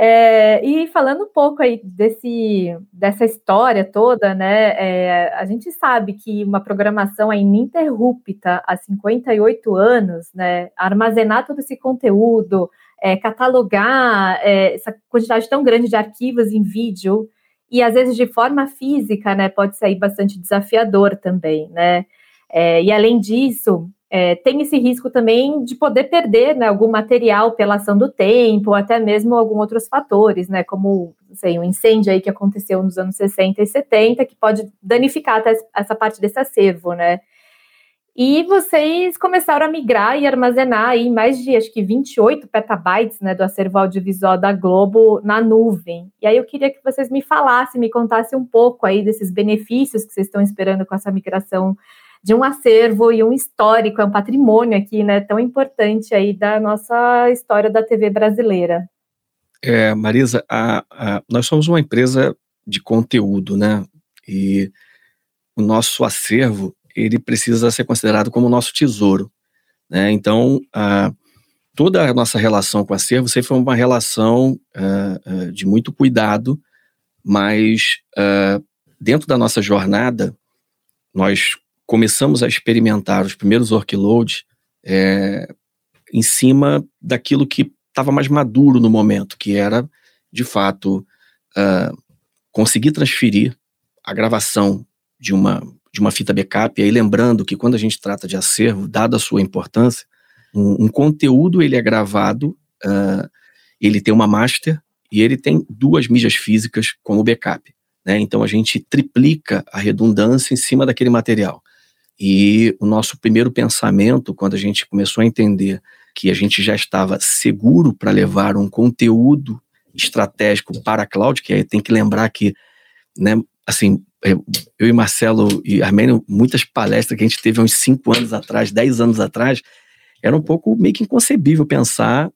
É, e falando um pouco aí desse, dessa história toda, né? É, a gente sabe que uma programação é ininterrupta há 58 anos, né? Armazenar todo esse conteúdo, é, catalogar é, essa quantidade tão grande de arquivos em vídeo e às vezes de forma física, né, pode sair bastante desafiador também, né? É, e além disso, é, tem esse risco também de poder perder né, algum material pela ação do tempo, ou até mesmo alguns outros fatores, né? Como sei, um incêndio aí que aconteceu nos anos 60 e 70, que pode danificar até essa parte desse acervo, né? E vocês começaram a migrar e armazenar aí mais de, acho que 28 petabytes, né, do acervo audiovisual da Globo na nuvem. E aí eu queria que vocês me falassem, me contassem um pouco aí desses benefícios que vocês estão esperando com essa migração de um acervo e um histórico, é um patrimônio aqui, né, tão importante aí da nossa história da TV brasileira. É, Marisa, a, a, nós somos uma empresa de conteúdo, né, e o nosso acervo ele precisa ser considerado como nosso tesouro. Né? Então, a, toda a nossa relação com o acervo sempre foi uma relação de muito cuidado, mas dentro da nossa jornada, nós começamos a experimentar os primeiros workloads é, em cima daquilo que estava mais maduro no momento, que era, de fato, uh, conseguir transferir a gravação de uma, de uma fita backup. E aí, lembrando que quando a gente trata de acervo, dada a sua importância, um, um conteúdo ele é gravado, uh, ele tem uma master e ele tem duas mídias físicas como backup. Né? Então a gente triplica a redundância em cima daquele material. E o nosso primeiro pensamento, quando a gente começou a entender que a gente já estava seguro para levar um conteúdo estratégico para a cloud, que aí tem que lembrar que, né, assim, eu e Marcelo e Armênio, muitas palestras que a gente teve há uns 5 anos atrás, 10 anos atrás, era um pouco meio que inconcebível pensar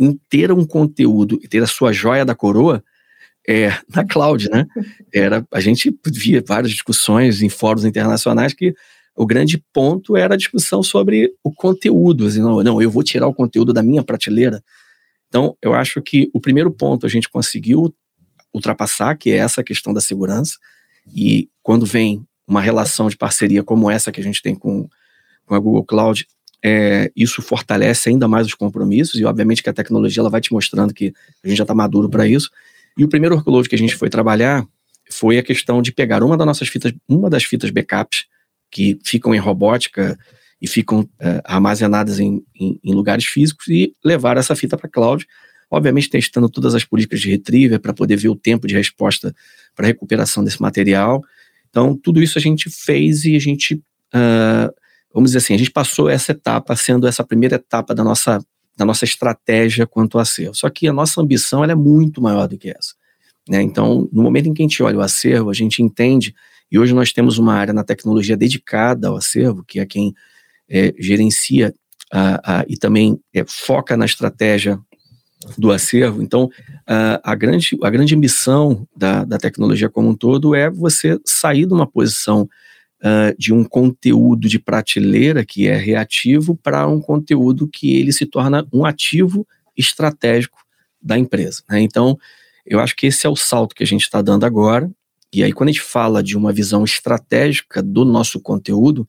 em ter um conteúdo e ter a sua joia da coroa é, na cloud, né? Era, a gente via várias discussões em fóruns internacionais que o grande ponto era a discussão sobre o conteúdo. Assim, não, não, eu vou tirar o conteúdo da minha prateleira. Então, eu acho que o primeiro ponto a gente conseguiu ultrapassar, que é essa questão da segurança. E quando vem uma relação de parceria como essa que a gente tem com, com a Google Cloud, é, isso fortalece ainda mais os compromissos e obviamente que a tecnologia ela vai te mostrando que a gente já está maduro para isso. E o primeiro workload que a gente foi trabalhar foi a questão de pegar uma das nossas fitas, uma das fitas backups que ficam em robótica e ficam é, armazenadas em, em, em, lugares físicos e levar essa fita para cloud, obviamente testando todas as políticas de retriever para poder ver o tempo de resposta para recuperação desse material. Então, tudo isso a gente fez e a gente uh, vamos dizer assim, a gente passou essa etapa sendo essa primeira etapa da nossa, da nossa estratégia quanto ao acervo. Só que a nossa ambição é muito maior do que essa. Né? Então, no momento em que a gente olha o acervo, a gente entende, e hoje nós temos uma área na tecnologia dedicada ao acervo, que é quem é, gerencia a, a, e também é, foca na estratégia do acervo. Então, a, a, grande, a grande missão da, da tecnologia como um todo é você sair de uma posição uh, de um conteúdo de prateleira que é reativo para um conteúdo que ele se torna um ativo estratégico da empresa. Né? Então, eu acho que esse é o salto que a gente está dando agora. E aí, quando a gente fala de uma visão estratégica do nosso conteúdo,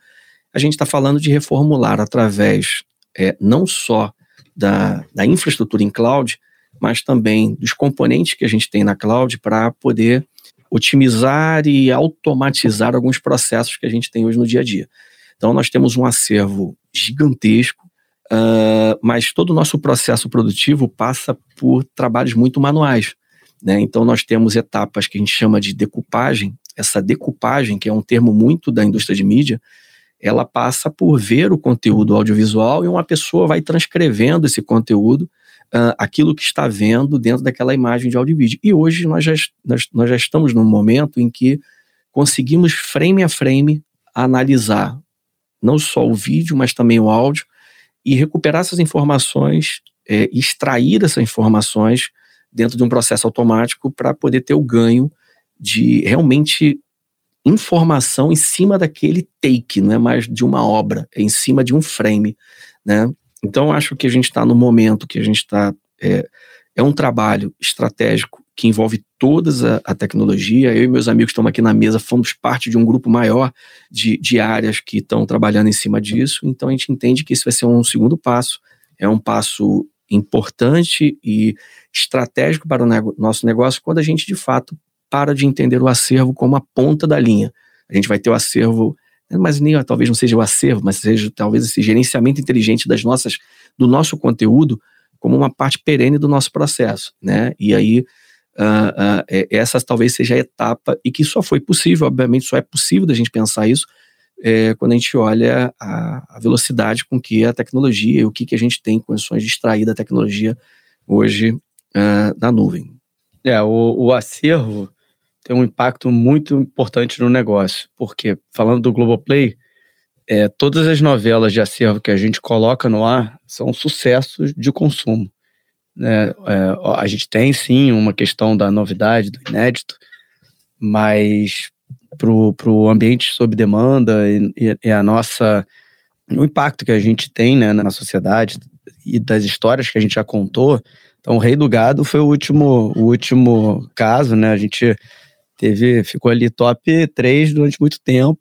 a gente está falando de reformular através é, não só da, da infraestrutura em cloud, mas também dos componentes que a gente tem na cloud para poder otimizar e automatizar alguns processos que a gente tem hoje no dia a dia. Então, nós temos um acervo gigantesco, uh, mas todo o nosso processo produtivo passa por trabalhos muito manuais. Né? Então, nós temos etapas que a gente chama de decupagem. Essa decupagem, que é um termo muito da indústria de mídia, ela passa por ver o conteúdo audiovisual e uma pessoa vai transcrevendo esse conteúdo uh, aquilo que está vendo dentro daquela imagem de áudio e vídeo. E hoje nós já, nós, nós já estamos num momento em que conseguimos, frame a frame, analisar não só o vídeo, mas também o áudio, e recuperar essas informações, é, extrair essas informações dentro de um processo automático para poder ter o ganho de realmente informação em cima daquele take, não é mais de uma obra, é em cima de um frame, né? Então, acho que a gente está no momento que a gente está. É, é um trabalho estratégico que envolve toda a, a, tecnologia. Eu e meus amigos estamos aqui na mesa, fomos parte de um grupo maior de, de áreas que estão trabalhando em cima disso. Então, a gente entende que isso vai ser um segundo passo. É um passo importante e estratégico para o nosso negócio quando a gente, de fato, para de entender o acervo como a ponta da linha. A gente vai ter o acervo mas nem talvez não seja o acervo, mas seja talvez esse gerenciamento inteligente das nossas, do nosso conteúdo como uma parte perene do nosso processo, né? E aí uh, uh, essa talvez seja a etapa e que só foi possível, obviamente, só é possível da gente pensar isso é, quando a gente olha a, a, velocidade com que a tecnologia e o que, que a gente tem condições de extrair da tecnologia hoje uh, da nuvem. É, o, o acervo tem um impacto muito importante no negócio, porque falando do Globoplay, é, todas as novelas de acervo que a gente coloca no ar são sucessos de consumo. Né? É, a gente tem sim uma questão da novidade, do inédito, mas para o ambiente sob demanda e, e, a nossa o impacto que a gente tem né, na sociedade e das histórias que a gente já contou. Então, o Rei do Gado foi o último, o último caso, né? A gente Teve, ficou ali top 3 durante muito tempo.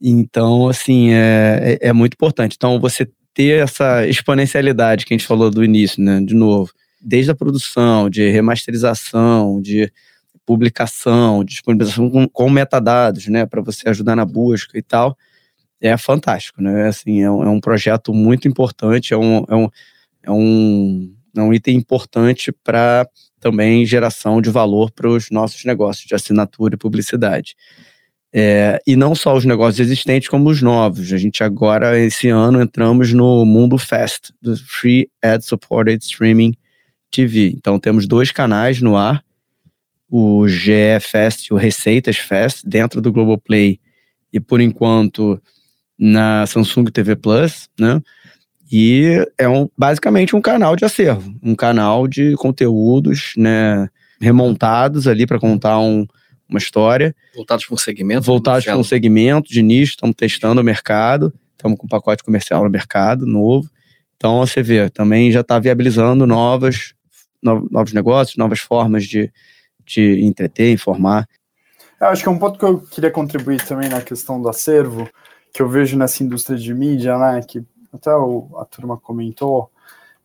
Então, assim, é, é, é muito importante. Então, você ter essa exponencialidade que a gente falou do início, né? De novo, desde a produção, de remasterização, de publicação, disponibilização com, com metadados, né, para você ajudar na busca e tal, é fantástico, né? Assim, é um, é um projeto muito importante, é um, é um, é um, é um item importante para também geração de valor para os nossos negócios de assinatura e publicidade. É, e não só os negócios existentes, como os novos. A gente agora, esse ano, entramos no Mundo Fast, do Free Ad Supported Streaming TV. Então, temos dois canais no ar, o GE Fest o Receitas Fest, dentro do Globoplay, e por enquanto na Samsung TV Plus, né? E é um, basicamente um canal de acervo, um canal de conteúdos, né, remontados ali para contar um, uma história. Voltados para um segmento. Voltados para um segmento de nicho, estamos testando o mercado, estamos com um pacote comercial no mercado novo. Então você vê, também já está viabilizando novas, novos negócios, novas formas de, de entreter, informar. Eu acho que é um ponto que eu queria contribuir também na questão do acervo, que eu vejo nessa indústria de mídia, né, que até o, a turma comentou,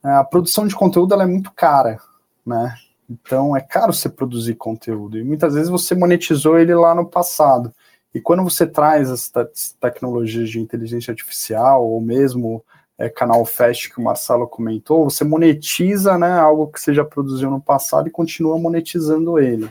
é, a produção de conteúdo ela é muito cara, né? Então é caro você produzir conteúdo e muitas vezes você monetizou ele lá no passado. E quando você traz as te tecnologias de inteligência artificial ou mesmo é, canal Fast que o Marcelo comentou, você monetiza né, algo que você já produziu no passado e continua monetizando ele.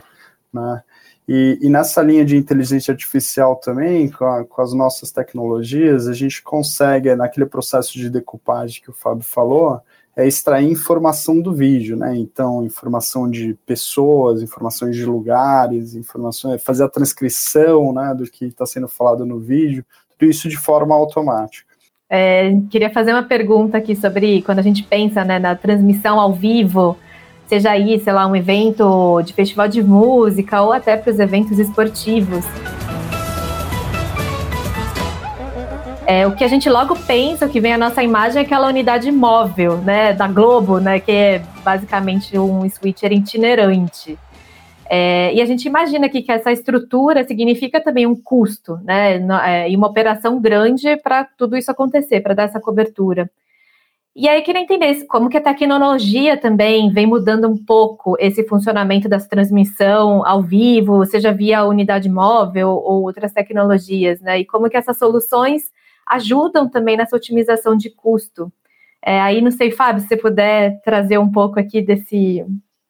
Né? E, e, nessa linha de inteligência artificial também, com, a, com, as nossas tecnologias, a gente consegue, naquele processo de decupagem que o Fábio falou, é extrair informação do vídeo, né? Então, informação de pessoas, informações de lugares, informações, fazer a transcrição né, do que está sendo falado no vídeo, tudo isso de forma automática. É, queria fazer uma pergunta aqui sobre quando a gente pensa né, na transmissão ao vivo seja aí, sei lá, um evento de festival de música ou até para os eventos esportivos. É, o que a gente logo pensa, o que vem à nossa imagem é aquela unidade móvel, né, da Globo, né, que é basicamente um switcher itinerante. É, e a gente imagina aqui que essa estrutura significa também um custo, né, é, e uma operação grande para tudo isso acontecer, para dar essa cobertura. E aí queria entender como que a tecnologia também vem mudando um pouco esse funcionamento dessa transmissão ao vivo, seja via unidade móvel ou outras tecnologias, né? E como que essas soluções ajudam também nessa otimização de custo. É, aí não sei, Fábio, se você puder trazer um pouco aqui desse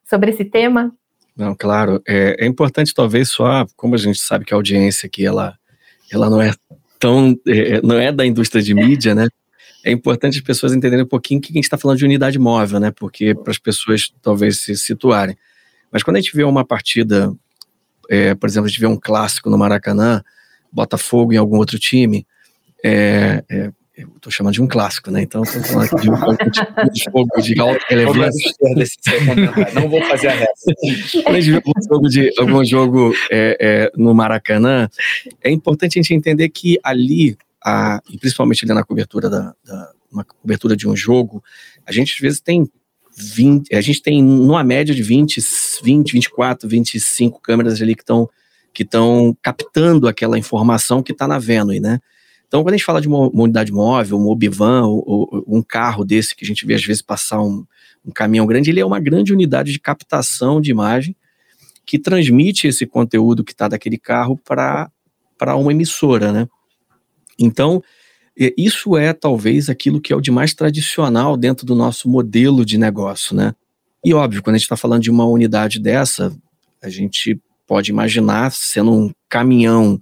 sobre esse tema. Não, claro. É, é importante talvez só, como a gente sabe que a audiência aqui ela, ela não é tão é, não é da indústria de mídia, né? é importante as pessoas entenderem um pouquinho que a gente está falando de unidade móvel, né? Porque para as pessoas talvez se situarem. Mas quando a gente vê uma partida, é, por exemplo, a gente vê um clássico no Maracanã, Botafogo em algum outro time, é, é, eu estou chamando de um clássico, né? Então, estou falando aqui de um jogo de alta relevância. Não vou fazer a resta. Quando a gente vê um jogo de, algum jogo é, é, no Maracanã, é importante a gente entender que ali a, e principalmente ali na cobertura da, da uma cobertura de um jogo, a gente às vezes tem 20, a gente tem numa média de 20, 20, 24, 25 câmeras ali que estão que estão captando aquela informação que está na Venue, né? Então, quando a gente fala de uma, uma unidade móvel, um Obivan, ou, ou, um carro desse que a gente vê às vezes passar um, um caminhão grande, ele é uma grande unidade de captação de imagem que transmite esse conteúdo que está daquele carro para uma emissora, né? Então, isso é talvez aquilo que é o de mais tradicional dentro do nosso modelo de negócio, né? E óbvio, quando a gente está falando de uma unidade dessa, a gente pode imaginar sendo um caminhão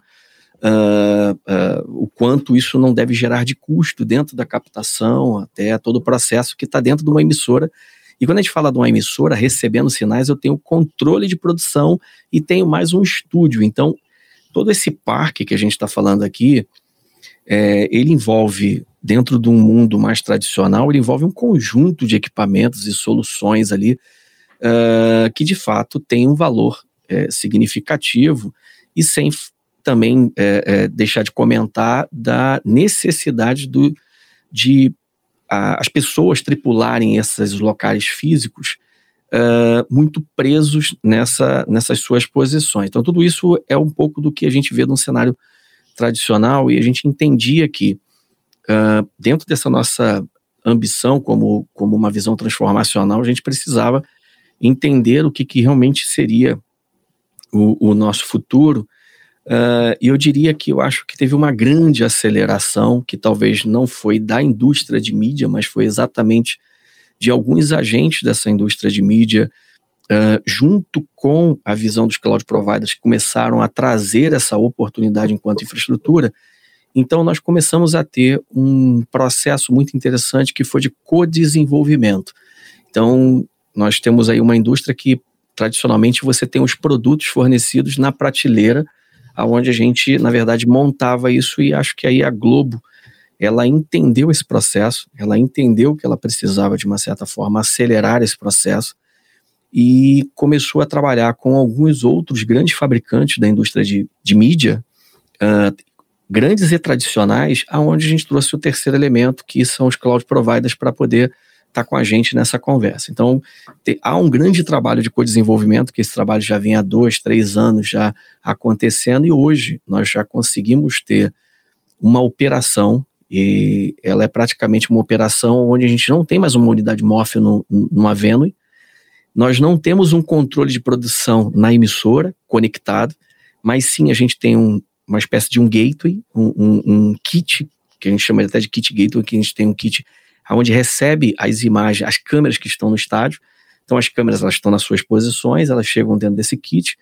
uh, uh, o quanto isso não deve gerar de custo dentro da captação, até todo o processo que está dentro de uma emissora. E quando a gente fala de uma emissora recebendo sinais, eu tenho controle de produção e tenho mais um estúdio. Então, todo esse parque que a gente está falando aqui, é, ele envolve, dentro de um mundo mais tradicional, ele envolve um conjunto de equipamentos e soluções ali uh, que de fato tem um valor é, significativo e sem também é, é, deixar de comentar da necessidade do, de a, as pessoas tripularem esses locais físicos uh, muito presos nessa, nessas suas posições. Então, tudo isso é um pouco do que a gente vê num cenário tradicional e a gente entendia que uh, dentro dessa nossa ambição, como, como uma visão transformacional, a gente precisava entender o que, que realmente seria o, o nosso futuro. Uh, e eu diria que eu acho que teve uma grande aceleração, que talvez não foi da indústria de mídia, mas foi exatamente de alguns agentes dessa indústria de mídia, uh, junto com a visão dos cloud providers que começaram a trazer essa oportunidade enquanto infraestrutura. Então, nós começamos a ter um processo muito interessante que foi de co-desenvolvimento. Então, nós temos aí uma indústria que, tradicionalmente, você tem os produtos fornecidos na prateleira, aonde a gente, na verdade, montava isso e acho que aí a Globo, ela entendeu esse processo, ela entendeu que ela precisava, de uma certa forma, acelerar esse processo e começou a trabalhar com alguns outros grandes fabricantes da indústria de, de mídia, uh, grandes e tradicionais, aonde a gente trouxe o terceiro elemento, que são os cloud providers, para poder estar tá com a gente nessa conversa. Então, há um grande trabalho de co-desenvolvimento, que esse trabalho já vem há dois, três anos já acontecendo, e hoje nós já conseguimos ter uma operação, e ela é praticamente uma operação onde a gente não tem mais uma unidade móvel no, numa Venue, nós não temos um controle de produção na emissora conectado, mas sim a gente tem um, uma espécie de um gateway, um, um, um, kit, que a gente chama até de kit gateway, que a gente tem um kit onde recebe as imagens, as câmeras que estão no estádio. Então as câmeras elas estão nas suas posições, elas chegam dentro desse kit,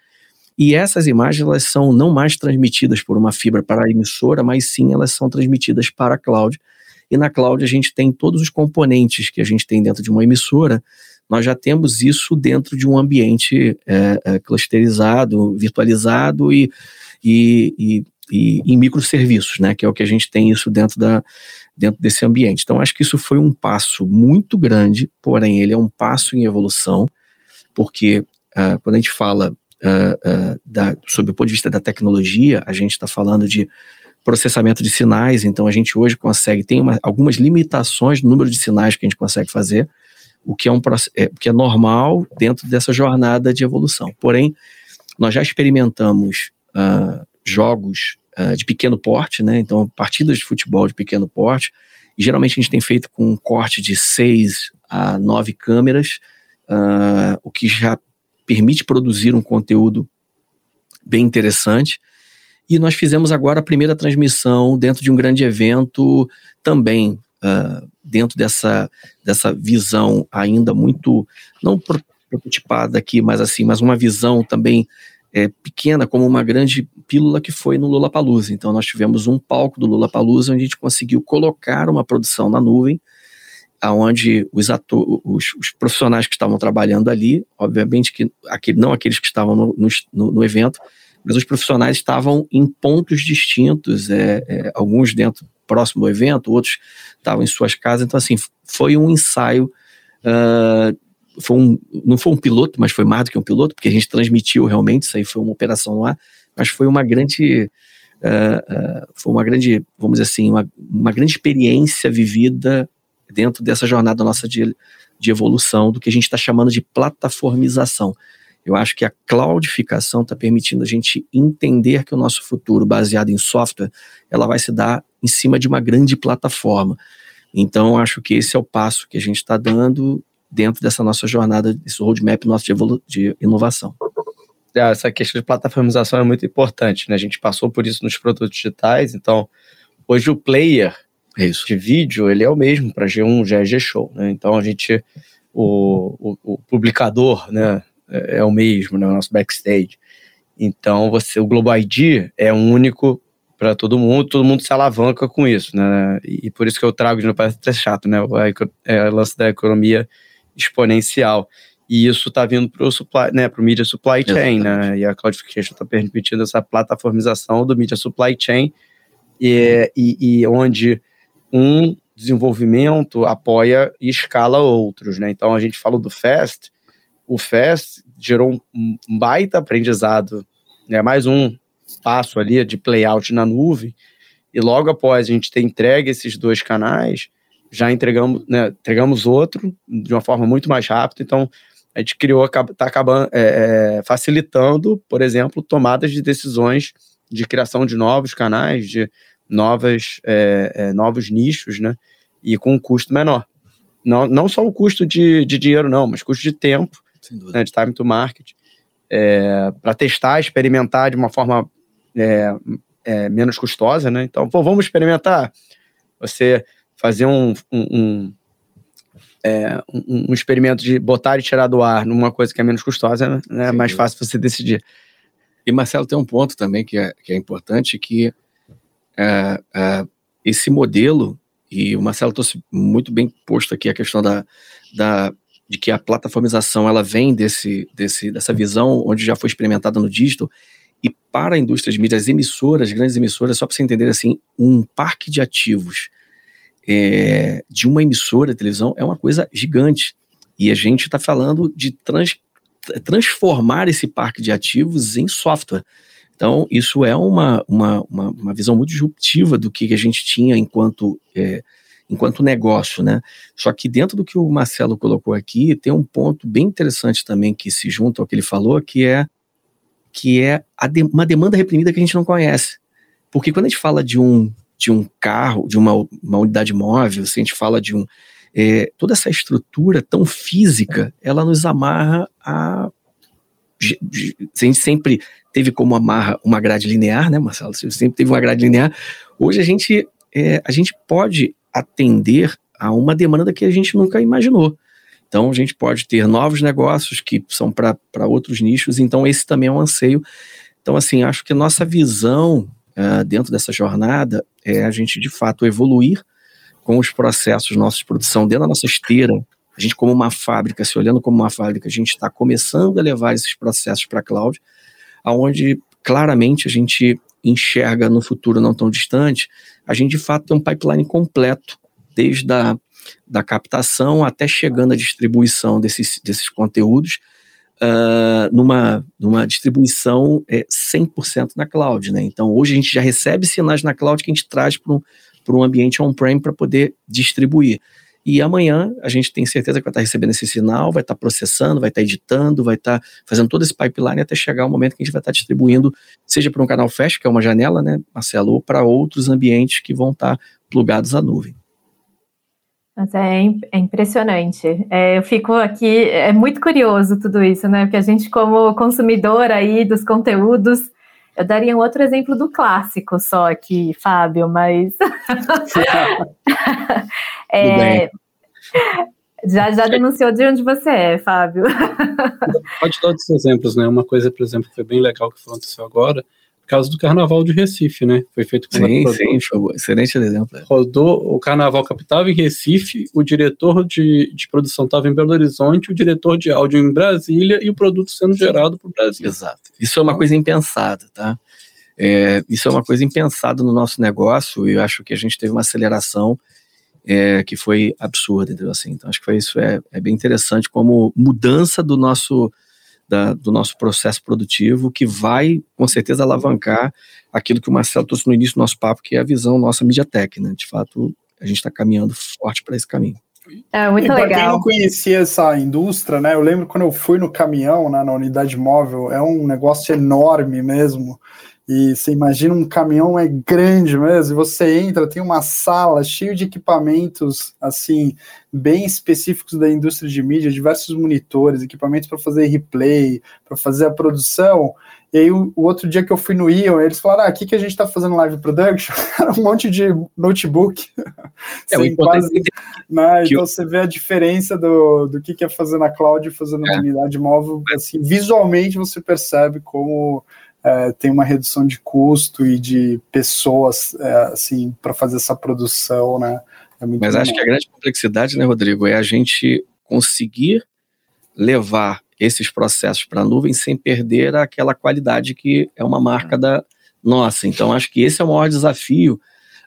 e essas imagens elas são não mais transmitidas por uma fibra para a emissora, mas sim elas são transmitidas para a cloud. E na cloud a gente tem todos os componentes que a gente tem dentro de uma emissora, nós já temos isso dentro de um ambiente é, é, clusterizado, virtualizado e, e, e, e, em microserviços, né, que é o que a gente tem isso dentro, da, dentro desse ambiente. Então, acho que isso foi um passo muito grande, porém, ele é um passo em evolução, porque uh, quando a gente fala uh, uh, da, sob o ponto de vista da tecnologia, a gente está falando de processamento de sinais, então a gente hoje consegue, tem uma, algumas limitações no número de sinais que a gente consegue fazer, o que é, um, é, que é normal dentro dessa jornada de evolução. Porém, nós já experimentamos jogos uh, de pequeno porte, né? Então, partidas de futebol de pequeno porte. E geralmente a gente tem feito com um corte de seis a nove câmeras, uh, o que já permite produzir um conteúdo bem interessante. E nós fizemos agora a primeira transmissão dentro de um grande evento também uh, dentro dessa, dessa visão ainda muito, não prototipada aqui, mas assim, mas uma visão também é, pequena, como uma grande pílula que foi no Lula Palusa. Então nós tivemos um palco do Lula Palusa onde a gente conseguiu colocar uma produção na nuvem, aonde os, os, os, profissionais que estavam trabalhando ali, obviamente que aquele, não aqueles que estavam no, no, no evento, mas os profissionais estavam em pontos distintos, é, é, alguns dentro próximo ao evento, outros estavam em suas casas. Então, assim, foi um ensaio. Uh, foi um, não foi um piloto, mas foi mais do que um piloto, porque a gente transmitiu realmente, isso aí foi uma operação lá, mas foi uma grande. Uh, uh, foi uma grande, vamos dizer assim, uma, uma grande experiência vivida dentro dessa jornada nossa de, de evolução do que a gente está chamando de plataformização. Eu acho que a cloudificação está permitindo a gente entender que o nosso futuro, baseado em software, ela vai se dar em cima de uma grande plataforma. Então, acho que esse é o passo que a gente está dando dentro dessa nossa jornada, desse roadmap nosso de, de inovação. É, essa questão de plataformização é muito importante, né? A gente passou por isso nos produtos digitais, então hoje o player isso. de vídeo ele é o mesmo para G1, já é G-Show, né? Então a gente, o, o, o publicador, né, é, é o mesmo, né, o nosso backstage. Então, você, o Global ID é único para todo mundo, todo mundo se alavanca com isso, né? E, e por isso que eu trago, de novo, parece até chato, né? O, é, o lance da economia exponencial. E isso está vindo para o supply, né, para o media supply chain, né? Exatamente. né? E a cloudification está permitindo essa plataformização do media supply chain, e, e, e onde um desenvolvimento apoia e escala outros, né? Então a gente falou do Fast, o FES gerou um, um baita aprendizado, né, mais um passo ali de playout na nuvem, e logo após a gente ter entregue esses dois canais, já entregamos, né, entregamos outro de uma forma muito mais rápida, então a gente criou, está acabando, é, é, facilitando, por exemplo, tomadas de decisões de criação de novos canais, de novas, é, é novos nichos, né, e com um custo menor. não, não só o custo de, de dinheiro, não, mas custo de tempo, né, de time to market, é, para testar, experimentar de uma forma é, menos custosa, né? Então, pô, vamos experimentar. Você fazer um, um, um, é, um, um experimento de botar e tirar do ar numa coisa que é menos custosa, né? é mais fácil você decidir. E Marcelo tem um ponto também que é, que é importante, que é, é, esse modelo e o Marcelo trouxe muito bem posto aqui a questão da, da, de que a plataformização ela vem desse, desse, dessa visão onde já foi experimentada no digital e para a indústria de mídias, as emissoras, grandes emissoras, só para você entender assim, um parque de ativos é, de uma emissora de televisão é uma coisa gigante. E a gente está falando de trans, transformar esse parque de ativos em software. Então, isso é uma, uma, uma, uma visão muito disruptiva do que a gente tinha enquanto, é, enquanto negócio, né? Só que dentro do que o Marcelo colocou aqui, tem um ponto bem interessante também que se junta ao que ele falou, que é, que é de, uma demanda reprimida que a gente não conhece. Porque quando a gente fala de um, de um carro, de uma, uma unidade móvel, se a gente fala de um. É, toda essa estrutura tão física, ela nos amarra a a gente sempre teve como amarra uma grade linear, né, Marcelo? Você sempre teve uma grade linear. Hoje a gente, é, a gente pode atender a uma demanda que a gente nunca imaginou. Então a gente pode ter novos negócios que são para outros nichos, então esse também é um anseio. Então, assim, acho que nossa visão uh, dentro dessa jornada é a gente de fato evoluir com os processos nossos de produção dentro da nossa esteira, a gente, como uma fábrica, se olhando como uma fábrica, a gente está começando a levar esses processos para a cloud, aonde claramente a gente enxerga no futuro não tão distante, a gente de fato tem um pipeline completo, desde a da captação até chegando à distribuição desses, desses conteúdos, uh, numa, numa distribuição é, 100% na cloud. Né? Então, hoje a gente já recebe sinais na cloud que a gente traz para um, um ambiente on-prem para poder distribuir. E amanhã a gente tem certeza que vai estar recebendo esse sinal, vai estar processando, vai estar editando, vai estar fazendo todo esse pipeline até chegar o momento que a gente vai estar distribuindo, seja para um canal flash, que é uma janela, né, Marcelo, ou para outros ambientes que vão estar plugados à nuvem. Mas é, é impressionante. É, eu fico aqui, é muito curioso tudo isso, né? Porque a gente, como consumidor aí dos conteúdos, eu daria um outro exemplo do clássico só aqui, Fábio, mas. *laughs* é, já, já denunciou de onde você é, Fábio. Pode dar outros exemplos, né? Uma coisa, por exemplo, que foi bem legal que aconteceu agora, causa do Carnaval de Recife, né? Foi feito com Sim, sim, foi excelente exemplo. Rodou, o Carnaval captava em Recife, o diretor de, de produção estava em Belo Horizonte, o diretor de áudio em Brasília e o produto sendo gerado para o Brasil. Exato. Isso é uma coisa impensada, tá? É, isso é uma coisa impensada no nosso negócio e eu acho que a gente teve uma aceleração é, que foi absurda, entendeu? Assim, então acho que foi isso é, é bem interessante como mudança do nosso da, do nosso processo produtivo, que vai, com certeza, alavancar aquilo que o Marcelo trouxe no início do nosso papo, que é a visão nossa MediaTek, né? De fato, a gente está caminhando forte para esse caminho. É muito e legal. Para quem não conhecia essa indústria, né? Eu lembro quando eu fui no caminhão, né, na unidade móvel, é um negócio enorme mesmo. E você imagina um caminhão é grande mesmo, e você entra, tem uma sala cheia de equipamentos assim bem específicos da indústria de mídia, diversos monitores, equipamentos para fazer replay, para fazer a produção. E aí o, o, outro dia que eu fui no Ion, eles falaram: ah, aqui que a gente está fazendo live production, *laughs* era um monte de notebook. *laughs* É, o quase, né? Então você vê a diferença do, do que, que é fazer na cloud e fazer na é. unidade móvel. Assim, visualmente você percebe como é, tem uma redução de custo e de pessoas é, assim para fazer essa produção, né? É Mas acho que a grande complexidade, né, Rodrigo, é a gente conseguir levar esses processos para a nuvem sem perder aquela qualidade que é uma marca da nossa. Então, acho que esse é o maior desafio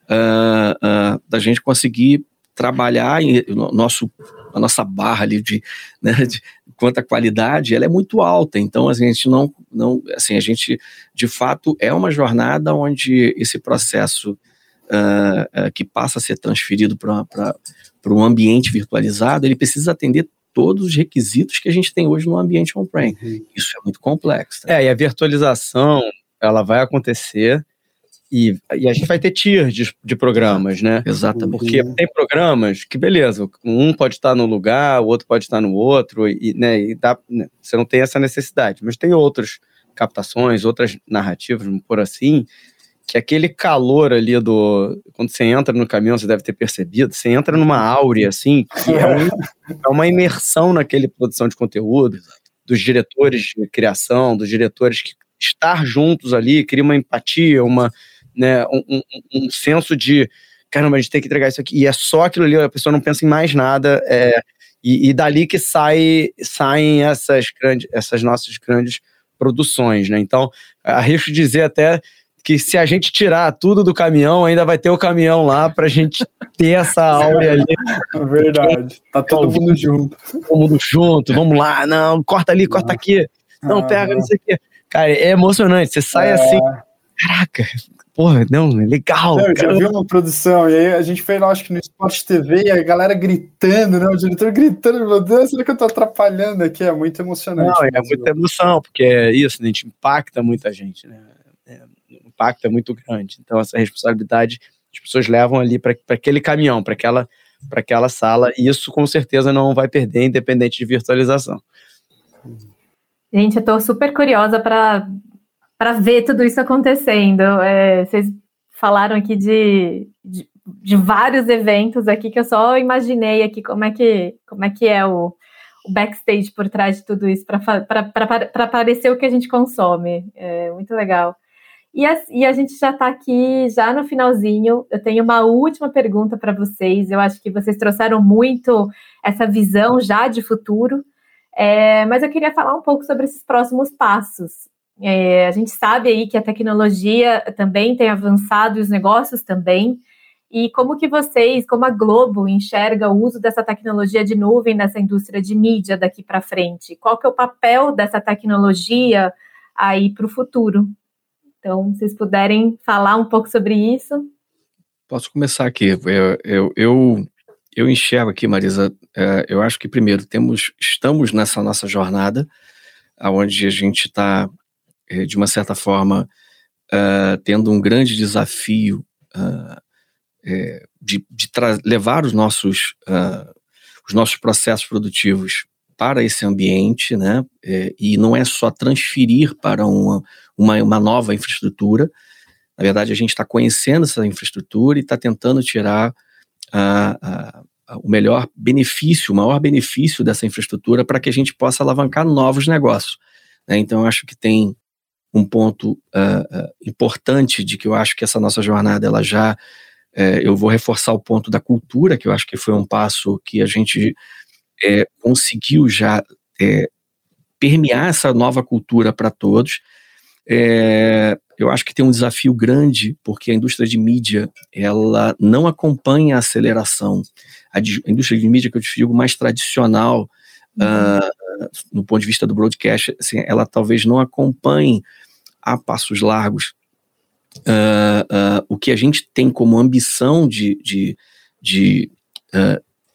uh, uh, da gente conseguir trabalhar em, nosso, a nossa barra ali de, né, de quanto à qualidade, ela é muito alta. Então a gente não, não, assim, a gente de fato é uma jornada onde esse processo uh, uh, que passa a ser transferido para um ambiente virtualizado, ele precisa atender todos os requisitos que a gente tem hoje no ambiente on-prem. Uhum. Isso é muito complexo. Tá? É, e a virtualização, ela vai acontecer e, e, a gente vai ter tier de, de programas, né? Exatamente. Porque tem programas que, beleza, um pode estar no lugar, o outro pode estar no outro, e, né, e dá, né, você não tem essa necessidade. Mas tem outras captações, outras narrativas, por assim, que aquele calor ali do. Quando você entra no caminhão, você deve ter percebido, você entra numa áurea, assim, que é, um, é uma imersão naquele produção de conteúdo, dos diretores de criação, dos diretores que estar juntos ali cria uma empatia, uma, né, um, um, um senso de caramba, a gente tem que entregar isso aqui, e é só aquilo ali, a pessoa não pensa em mais nada, é, e, e, dali que sai, saem essas, grandes, essas nossas grandes produções, né? Então, arrisco dizer até que se a gente tirar tudo do caminhão, ainda vai ter o caminhão lá pra gente ter essa áurea ali. *laughs* Verdade. Tá todo mundo junto. Todo mundo junto, vamos lá, não, corta ali, corta aqui. Não, pega, não sei o quê. Cara, é emocionante. Você sai é... assim, caraca, porra, não, é legal. Não, eu já vi uma produção, e aí a gente foi lá, acho que no Sport TV, e a galera gritando, né? O diretor gritando, meu Deus, será que eu tô atrapalhando aqui? É muito emocionante. Não, é muita emoção, porque é isso, né? a gente impacta muita gente, né? É, o impacto é muito grande. Então, essa responsabilidade as pessoas levam ali para aquele caminhão, para aquela, aquela sala, e isso com certeza não vai perder, independente de virtualização. Gente, eu estou super curiosa para ver tudo isso acontecendo. É, vocês falaram aqui de, de, de, vários eventos aqui que eu só imaginei aqui como é que, como é, que é o, o backstage por trás de tudo isso para parecer o que a gente consome. É muito legal. E a, e a gente já está aqui, já no finalzinho. Eu tenho uma última pergunta para vocês. Eu acho que vocês trouxeram muito essa visão já de futuro, é, mas eu queria falar um pouco sobre esses próximos passos. É, a gente sabe aí que a tecnologia também tem avançado e os negócios também. E como que vocês, como a Globo, enxerga o uso dessa tecnologia de nuvem nessa indústria de mídia daqui para frente? Qual que é o papel dessa tecnologia aí para o futuro? Então, se vocês puderem falar um pouco sobre isso. Posso começar aqui. Eu, eu, eu, eu enxergo aqui, Marisa, é, eu acho que primeiro temos, estamos nessa nossa jornada, onde a gente está, de uma certa forma, é, tendo um grande desafio de, de levar os nossos, os nossos processos produtivos para esse ambiente, né? É, e não é só transferir para uma, uma, uma nova infraestrutura. Na verdade, a gente está conhecendo essa infraestrutura e está tentando tirar o melhor benefício, o maior benefício dessa infraestrutura para que a gente possa alavancar novos negócios. Né? Então, eu acho que tem um ponto uh, importante de que eu acho que essa nossa jornada ela já uh, eu vou reforçar o ponto da cultura que eu acho que foi um passo que a gente é, conseguiu já é, permear essa nova cultura para todos. É, eu acho que tem um desafio grande, porque a indústria de mídia ela não acompanha a aceleração. A, a indústria de mídia que eu digo mais tradicional, uhum. uh, no ponto de vista do broadcast, assim, ela talvez não acompanhe a passos largos uh, uh, o que a gente tem como ambição de, de, de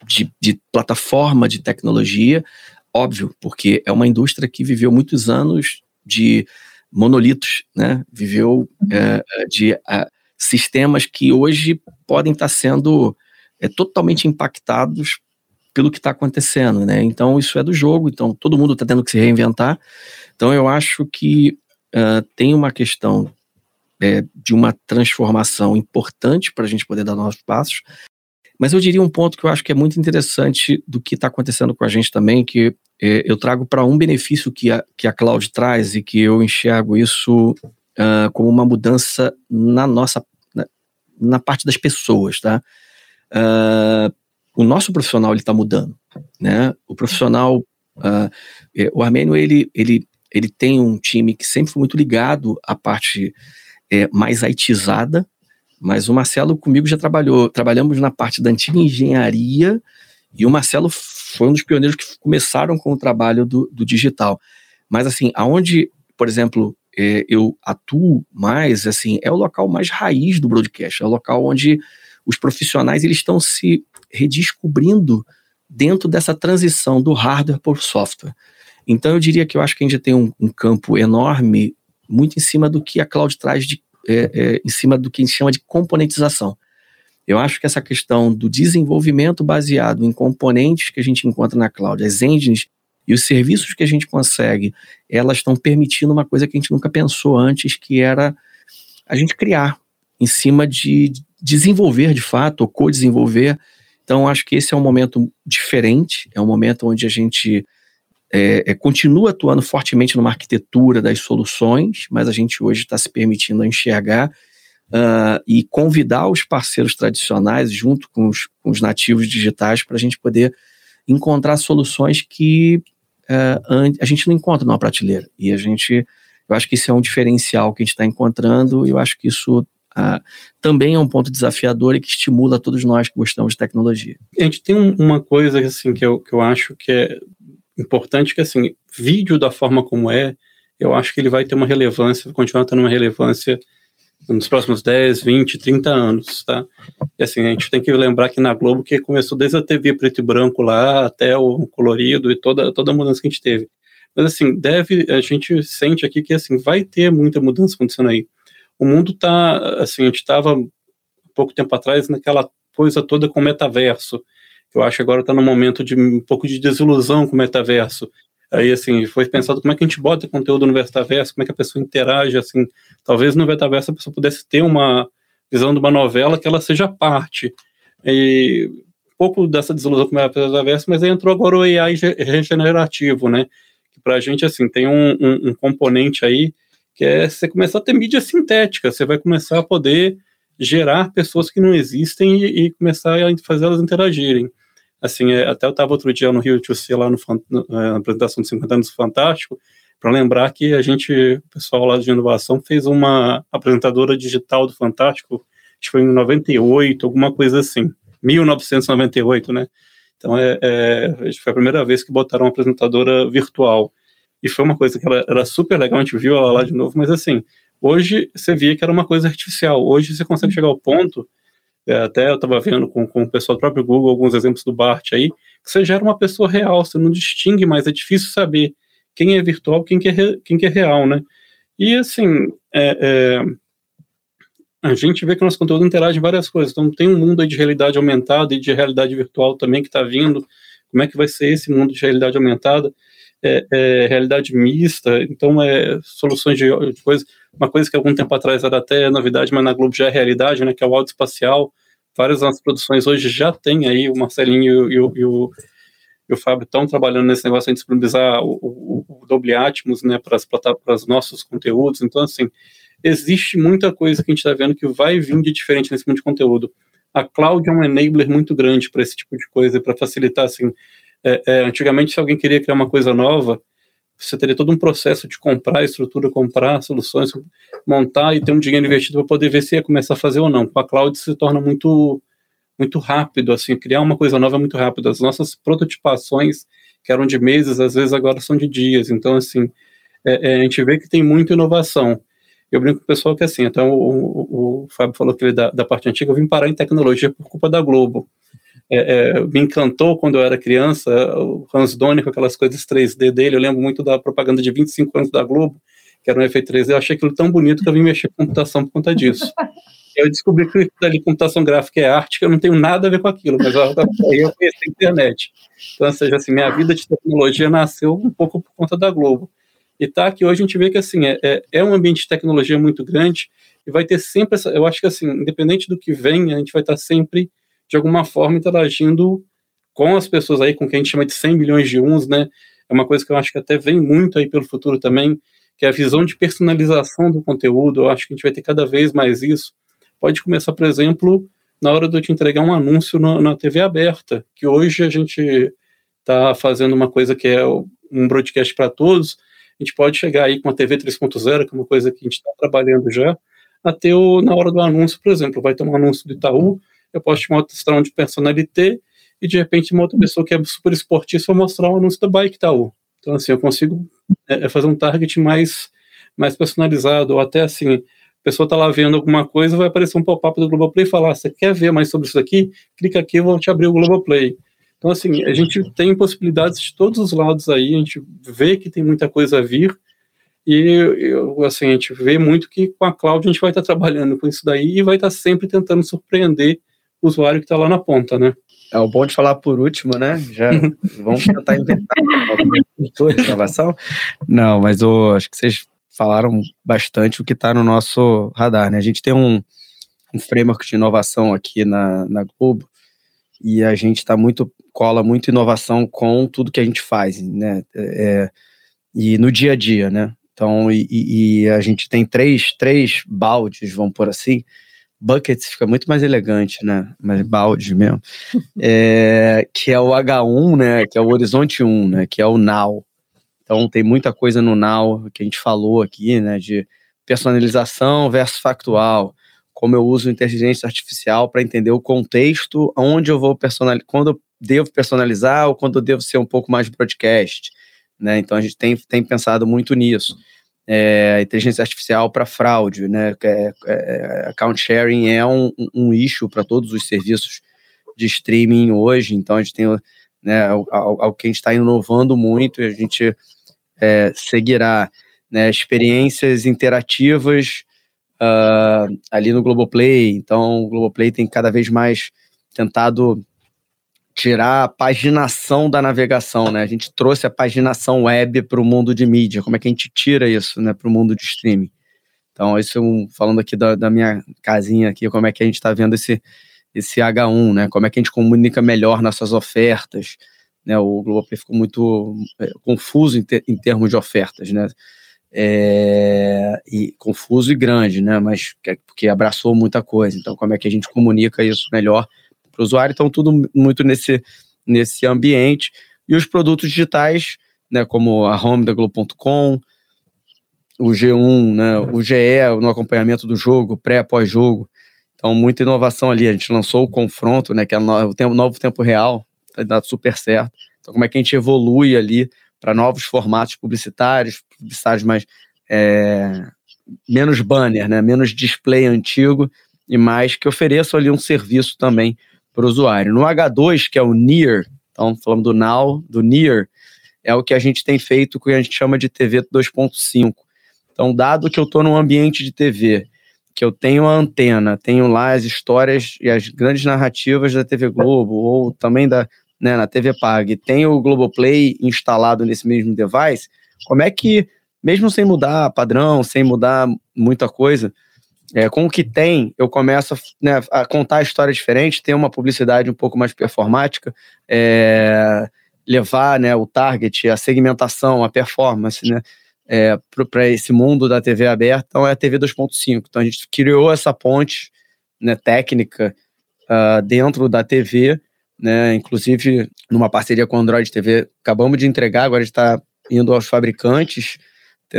de, de plataforma de tecnologia, óbvio, porque é uma indústria que viveu muitos anos de monolitos, né? Viveu é, de é, sistemas que hoje podem estar sendo é, totalmente impactados pelo que está acontecendo, né? Então isso é do jogo, então todo mundo está tendo que se reinventar. Então eu acho que uh, tem uma questão é, de uma transformação importante para a gente poder dar novos passos, mas eu diria um ponto que eu acho que é muito interessante do que está acontecendo com a gente também, que é, eu trago para um benefício que a, que a cloud traz e que eu enxergo isso uh, como uma mudança na nossa, na, na parte das pessoas, tá? Uh, o nosso profissional ele está mudando, né? O profissional, uh, o Armênio ele, ele, ele tem um time que sempre foi muito ligado à parte é, mais haitizada, mas o Marcelo comigo já trabalhou, trabalhamos na parte da antiga engenharia e o Marcelo foi um dos pioneiros que começaram com o trabalho do, do digital. Mas assim, aonde, por exemplo, é, eu atuo mais, assim, é o local mais raiz do broadcast, é o local onde os profissionais eles estão se redescobrindo dentro dessa transição do hardware por software. Então eu diria que eu acho que a gente tem um, um campo enorme, muito em cima do que a cloud traz de é, é, em cima do que a gente chama de componentização. Eu acho que essa questão do desenvolvimento baseado em componentes que a gente encontra na cloud, as engines e os serviços que a gente consegue, elas estão permitindo uma coisa que a gente nunca pensou antes, que era a gente criar em cima de desenvolver de fato, ou co-desenvolver. Então, acho que esse é um momento diferente, é um momento onde a gente é, é, continua atuando fortemente numa arquitetura das soluções, mas a gente hoje está se permitindo enxergar uh, e convidar os parceiros tradicionais, junto com os, com os nativos digitais, para a gente poder encontrar soluções que uh, a gente não encontra numa prateleira. E a gente, eu acho que isso é um diferencial que a gente está encontrando, e eu acho que isso uh, também é um ponto desafiador e que estimula todos nós que gostamos de tecnologia. A gente tem um, uma coisa assim que eu, que eu acho que é importante, que assim, vídeo da forma como é, eu acho que ele vai ter uma relevância, vai continuar tendo uma relevância nos próximos 10, 20, 30 anos, tá? E assim, a gente tem que lembrar que na Globo que começou desde a TV preto e branco lá até o colorido e toda, toda a mudança que a gente teve. Mas assim, deve, a gente sente aqui que assim, vai ter muita mudança acontecendo aí. O mundo tá, assim, a gente estava pouco tempo atrás naquela coisa toda com metaverso, eu acho que agora está no momento de um pouco de desilusão com o metaverso. Aí, assim, foi pensado como é que a gente bota conteúdo no metaverso, como é que a pessoa interage, assim. Talvez no metaverso a pessoa pudesse ter uma visão de uma novela que ela seja parte. E um pouco dessa desilusão com o metaverso, mas aí entrou agora o AI regenerativo, né? Que pra gente, assim, tem um, um, um componente aí que é você começar a ter mídia sintética, você vai começar a poder gerar pessoas que não existem e, e começar a fazer elas interagirem. Assim, é, até eu estava outro dia no Rio de Janeiro, lá no, é, na apresentação de 50 anos Fantástico, para lembrar que a gente, o pessoal lá de inovação, fez uma apresentadora digital do Fantástico, acho que foi em 98, alguma coisa assim, 1998, né? Então, é, é, foi a primeira vez que botaram uma apresentadora virtual. E foi uma coisa que ela, era super legal, a gente viu ela lá de novo, mas assim, hoje você via que era uma coisa artificial. Hoje você consegue chegar ao ponto até eu estava vendo com, com o pessoal do próprio Google alguns exemplos do Bart aí, que você gera uma pessoa real, você não distingue mais, é difícil saber quem é virtual, quem que é, quem que é real, né? E assim, é, é, a gente vê que o nosso conteúdo interage em várias coisas, então tem um mundo de realidade aumentada e de realidade virtual também que está vindo, como é que vai ser esse mundo de realidade aumentada? É, é, realidade mista, então é soluções de, de coisas uma coisa que algum tempo atrás era até novidade, mas na Globo já é realidade, né, que é o áudio espacial. Várias das nossas produções hoje já tem aí, o Marcelinho e o, e o, e o Fábio estão trabalhando nesse negócio de disponibilizar o, o, o Dolby Atmos, né, para os nossos conteúdos. Então, assim, existe muita coisa que a gente está vendo que vai vir de diferente nesse mundo de conteúdo. A cloud é um enabler muito grande para esse tipo de coisa, para facilitar, assim, é, é, antigamente se alguém queria criar uma coisa nova, você teria todo um processo de comprar estrutura, comprar soluções, montar e ter um dinheiro investido para poder ver se ia começar a fazer ou não. Com a cloud se torna muito muito rápido, assim, criar uma coisa nova é muito rápido. As nossas prototipações, que eram de meses, às vezes agora são de dias. Então, assim, é, é, a gente vê que tem muita inovação. Eu brinco com o pessoal que, assim, então o, o, o Fábio falou que ele da, da parte antiga, eu vim parar em tecnologia por culpa da Globo é, é, me encantou quando eu era criança, o Hans Donner com aquelas coisas 3D dele, eu lembro muito da propaganda de 25 anos da Globo, que era um efeito 3D, eu achei aquilo tão bonito que eu vim mexer com computação por conta disso. *laughs* Eu descobri que ali computação gráfica é arte, que eu não tenho nada a ver com aquilo, mas eu, eu conheci a internet. Então, ou seja, assim, minha vida de tecnologia nasceu um pouco por conta da Globo. E tá que hoje a gente vê que assim é, é, é um ambiente de tecnologia muito grande e vai ter sempre essa, eu acho que assim, independente do que vem, a gente vai estar sempre de alguma forma interagindo com as pessoas aí, com quem a gente chama de 100 milhões de uns, né? É uma coisa que eu acho que até vem muito aí pelo futuro também, que é a visão de personalização do conteúdo. Eu acho que a gente vai ter cada vez mais isso. Pode começar, por exemplo, na hora de eu te entregar um anúncio na TV aberta, que hoje a gente está fazendo uma coisa que é um broadcast para todos. A gente pode chegar aí com a TV 3.0, que é uma coisa que a gente está trabalhando já, até o, na hora do anúncio, por exemplo, vai ter um anúncio do Itaú, eu posso te mostrar um de personalité e de repente uma outra pessoa que é super esportista vai mostrar um anúncio da Bike Itaú. Então, assim, eu consigo é, é, fazer um target mais, mais personalizado, ou até assim, a pessoa está lá vendo alguma coisa, vai aparecer um pop-up do Globoplay e falar, ah, você quer ver mais sobre isso aqui? Clica aqui, vou te abrir o Globoplay. Então, assim, a gente tem possibilidades de todos os lados aí, a gente vê que tem muita coisa a vir, E eu, assim, a gente vê muito que com a cloud a gente vai estar trabalhando com isso daí e vai estar sempre tentando surpreender o usuário que está lá na ponta, né? É o bom de falar por último, né? Já *laughs* vamos tentar inventar inovação. Não, mas eu acho que vocês falaram bastante o que está no nosso radar, né? A gente tem um, um framework de inovação aqui na, na Globo e a gente está muito cola muito inovação com tudo que a gente faz, né? É, e no dia a dia, né? Então, e, e, a gente tem três, três baldes, vamos por assim, buckets fica muito mais elegante, né? Mas balde mesmo. É, que é o H1, né? Que é o Horizonte 1, né? Que é o Now. Então tem muita coisa no Now que a gente falou aqui, né? De personalização versus factual. Como eu uso inteligência artificial para entender o contexto, onde eu vou personalizar, quando eu devo personalizar ou quando eu devo ser um pouco mais broadcast. Né? Então a gente tem, tem pensado muito nisso é, inteligência artificial para fraude, né? É, é, account sharing é um, um issue para todos os serviços de streaming hoje, então a gente tem né, algo que a gente está inovando muito e a gente é, seguirá né, experiências interativas uh, ali no Globoplay, então o Globoplay tem cada vez mais tentado tirar a paginação da navegação, né? A gente trouxe a paginação web para o mundo de mídia. Como é que a gente tira isso, né, para o mundo de streaming? Então, isso falando aqui da, da, minha casinha aqui, como é que a gente está vendo esse esse H1, né? Como é que a gente comunica melhor nossas ofertas? Né? O Globoplay ficou muito é, confuso em, ter, em, termos de ofertas, né? É, e confuso e grande, né? Mas porque abraçou muita coisa. Então, como é que a gente comunica isso melhor? para o usuário, então tudo muito nesse, nesse ambiente. E os produtos digitais, né, como a home da Globo.com, o G1, né, o GE no acompanhamento do jogo, pré, pós-jogo. Então, muita inovação ali. A gente lançou o confronto, né, que é o tempo, novo tempo real, está dado super certo. Então, como é que a gente evolui ali para novos formatos publicitários, publicitários mais é, menos banner, né, menos display antigo e mais que ofereçam ali um serviço também para o usuário. No H2, que é o Near, então falando do Now, do Near, é o que a gente tem feito que a gente chama de TV 2.5. Então, dado que eu estou num ambiente de TV, que eu tenho a antena, tenho lá as histórias e as grandes narrativas da TV Globo, ou também da, né, na TV Pag, tenho o Globoplay instalado nesse mesmo device, como é que, mesmo sem mudar padrão, sem mudar muita coisa, é, com o que tem, eu começo né, a contar a história diferente, ter uma publicidade um pouco mais performática, é, levar né, o target, a segmentação, a performance né, é, para esse mundo da TV aberta. Então, é a TV 2.5. Então, a gente criou essa ponte né, técnica uh, dentro da TV, né, inclusive numa parceria com o Android TV. Acabamos de entregar, agora está indo aos fabricantes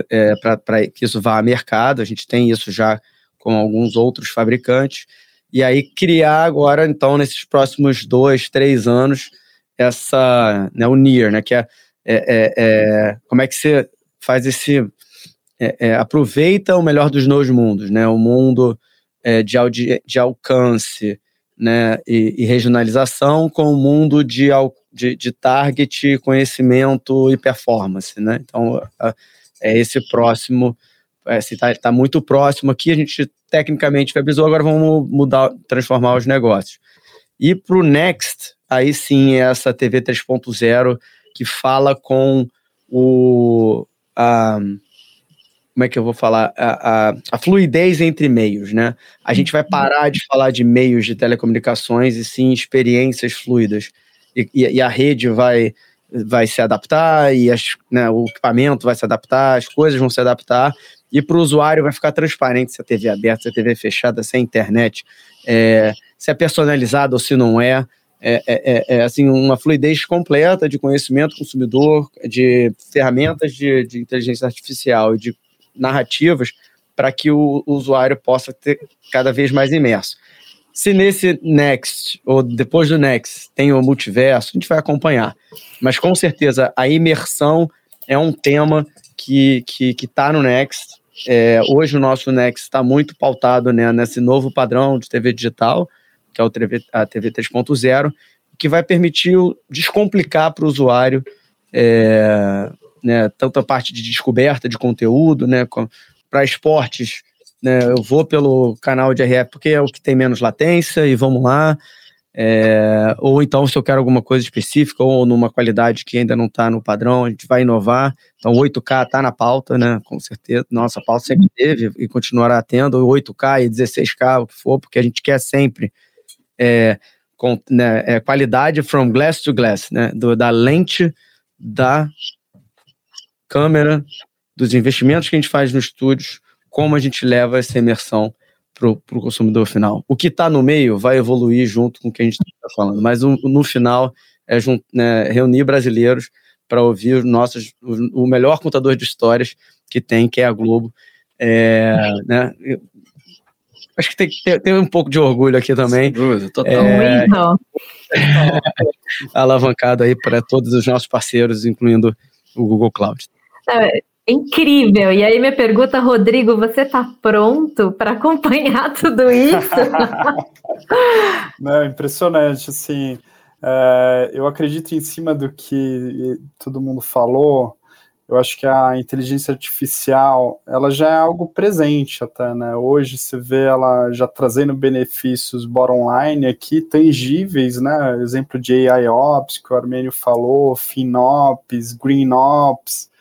é, para que isso vá a mercado. A gente tem isso já com alguns outros fabricantes, e aí criar agora, então, nesses próximos dois, três anos, essa, né, o NIR, né, que é, é, é, é como é que você faz esse, é, é, aproveita o melhor dos dois mundos, né, o mundo de, de alcance, né, e, e, regionalização com o mundo de, de, de target, conhecimento e performance, né, então é esse próximo é, está tá muito próximo aqui, a gente tecnicamente viabilizou, agora vamos mudar, transformar os negócios. E para o Next, aí sim é essa TV 3.0 que fala com o. A, como é que eu vou falar? A, a, a, fluidez entre meios, né? A gente vai parar de falar de meios de telecomunicações e sim experiências fluidas. E, e, a rede vai, vai se adaptar, e as, né, o equipamento vai se adaptar, as coisas vão se adaptar, e para o usuário vai ficar transparente se a TV é aberta, se a TV é fechada, se é internet, é, se é personalizada ou se não é. É, é, é, é, assim uma fluidez completa de conhecimento consumidor, de ferramentas de, de inteligência artificial e de narrativas para que o, o usuário possa ter cada vez mais imerso. Se nesse Next, ou depois do Next, tem o multiverso, a gente vai acompanhar. Mas com certeza a imersão é um tema que que, que tá no Next. É, hoje o nosso Next está muito pautado né, nesse novo padrão de TV digital, que é o TV, a TV 3.0, que vai permitir descomplicar para o usuário é, né, tanto a parte de descoberta de conteúdo, né, para esportes, né, eu vou pelo canal de RF porque é o que tem menos latência e vamos lá. É, ou então, se eu quero alguma coisa específica ou numa qualidade que ainda não está no padrão, a gente vai inovar. Então, 8K está na pauta, né? Com certeza. Nossa pauta sempre teve e continuará tendo 8K e 16K, o que for, porque a gente quer sempre é, com, né, é, qualidade from glass to glass, né? Do, da lente da câmera, dos investimentos que a gente faz nos estúdios, como a gente leva essa imersão para o consumidor final. O que está no meio vai evoluir junto com o que a gente está falando, mas o, no final é né, reunir brasileiros para ouvir os nossos, o, o, melhor contador de histórias que tem, que é a Globo. É, né, acho que tem que ter, ter, um pouco de orgulho aqui também. Sem total. É, *laughs* alavancado aí para todos os nossos parceiros, incluindo o Google Cloud. É, Incrível! E aí, minha pergunta, Rodrigo, você está pronto para acompanhar *laughs* tudo isso? *laughs* Não, impressionante, assim, é, eu acredito em cima do que todo mundo falou, eu acho que a inteligência artificial, ela já é algo presente até, né, hoje você vê ela já trazendo benefícios bottom line aqui, tangíveis, né, exemplo de AI Ops, que o Armênio falou, FinOps, GreenOps,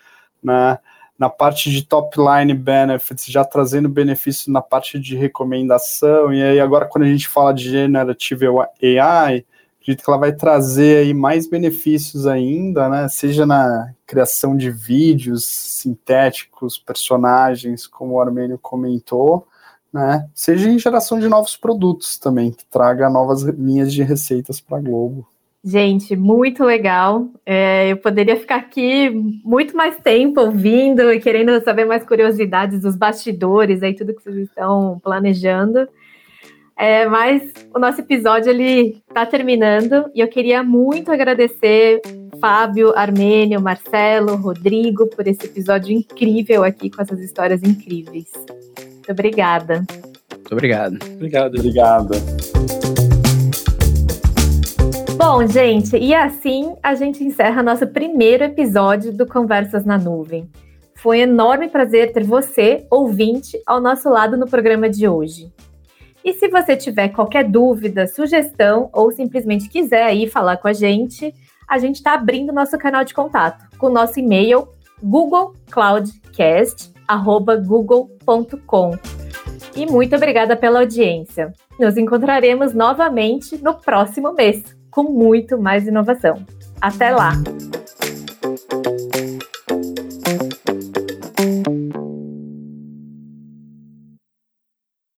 né, na parte de top line benefits, já trazendo benefícios na parte de recomendação, e aí agora quando a gente fala de generative AI, acredito que ela vai trazer aí mais benefícios ainda, né, seja na criação de vídeos sintéticos, personagens, como o Armênio comentou, né, seja em geração de novos produtos também, que traga novas linhas de receitas para a Globo. Gente, muito legal. É, eu poderia ficar aqui muito mais tempo ouvindo e querendo saber mais curiosidades dos bastidores, aí tudo que vocês estão planejando. É, mas o nosso episódio ele está terminando e eu queria muito agradecer Fábio, Armênio, Marcelo, Rodrigo por esse episódio incrível aqui com essas histórias incríveis. Muito obrigada. Muito obrigado. Obrigado. Obrigado. Bom, gente, e assim a gente encerra nosso primeiro episódio do Conversas na Nuvem. Foi um enorme prazer ter você, ouvinte, ao nosso lado no programa de hoje. E se você tiver qualquer dúvida, sugestão ou simplesmente quiser aí falar com a gente, a gente está abrindo nosso canal de contato com o nosso e-mail googlecloudcast@google.com. E muito obrigada pela audiência. Nos encontraremos novamente no próximo mês com muito mais inovação. Até lá!